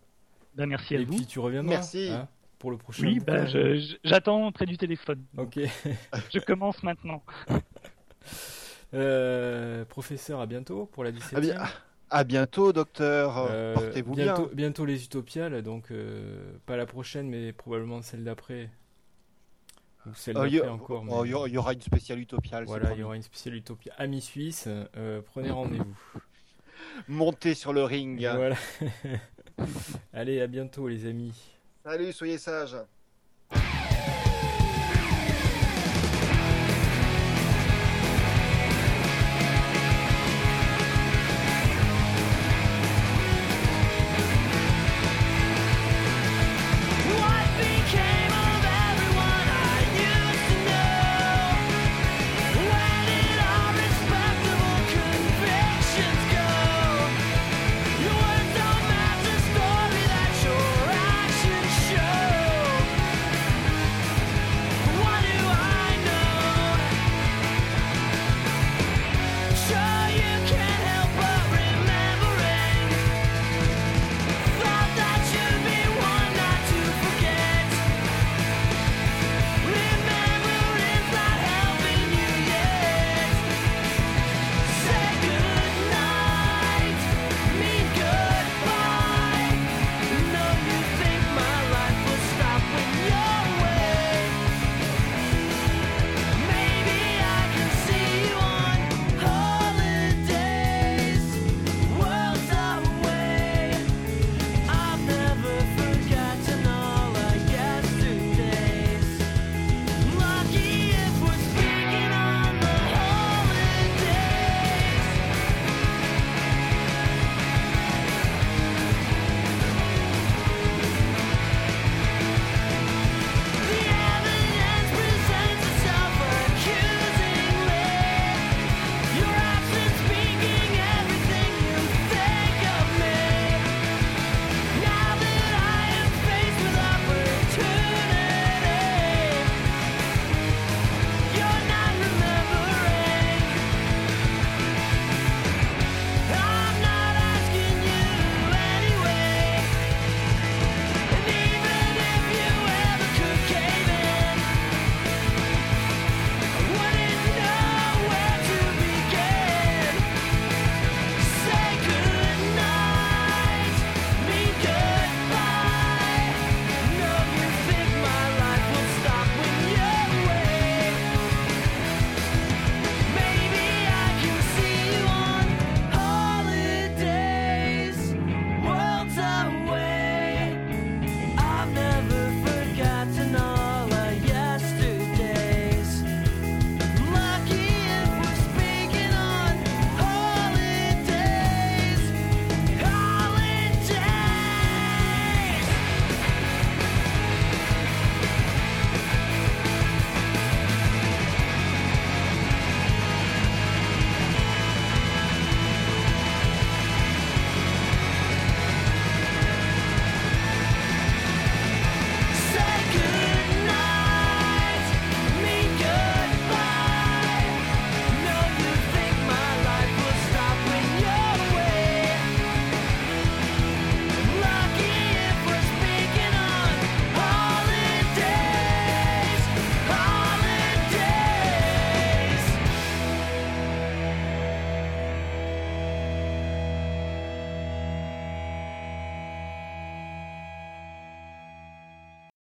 Ben, merci à Et vous. puis tu reviendras Merci. hein, pour le prochain. Oui, je- j'attends près du téléphone. Ok. [LAUGHS] Je commence maintenant. [LAUGHS] Euh, professeur, à bientôt pour la 17 Ah bien, à bientôt, docteur. Euh, Portez-vous bientôt, bien. bientôt les Utopiales, donc euh, pas la prochaine, mais probablement celle d'après. Ou celle Euh, y, a- encore. oh, mais- il y aura- il y aura une spéciale utopiale. c'est Voilà, il y aura une spéciale Utopia Amis Suisse. euh, prenez rendez-vous. [LAUGHS] Montez sur le ring. Voilà. [LAUGHS] Allez, à bientôt les amis. Salut, soyez sages.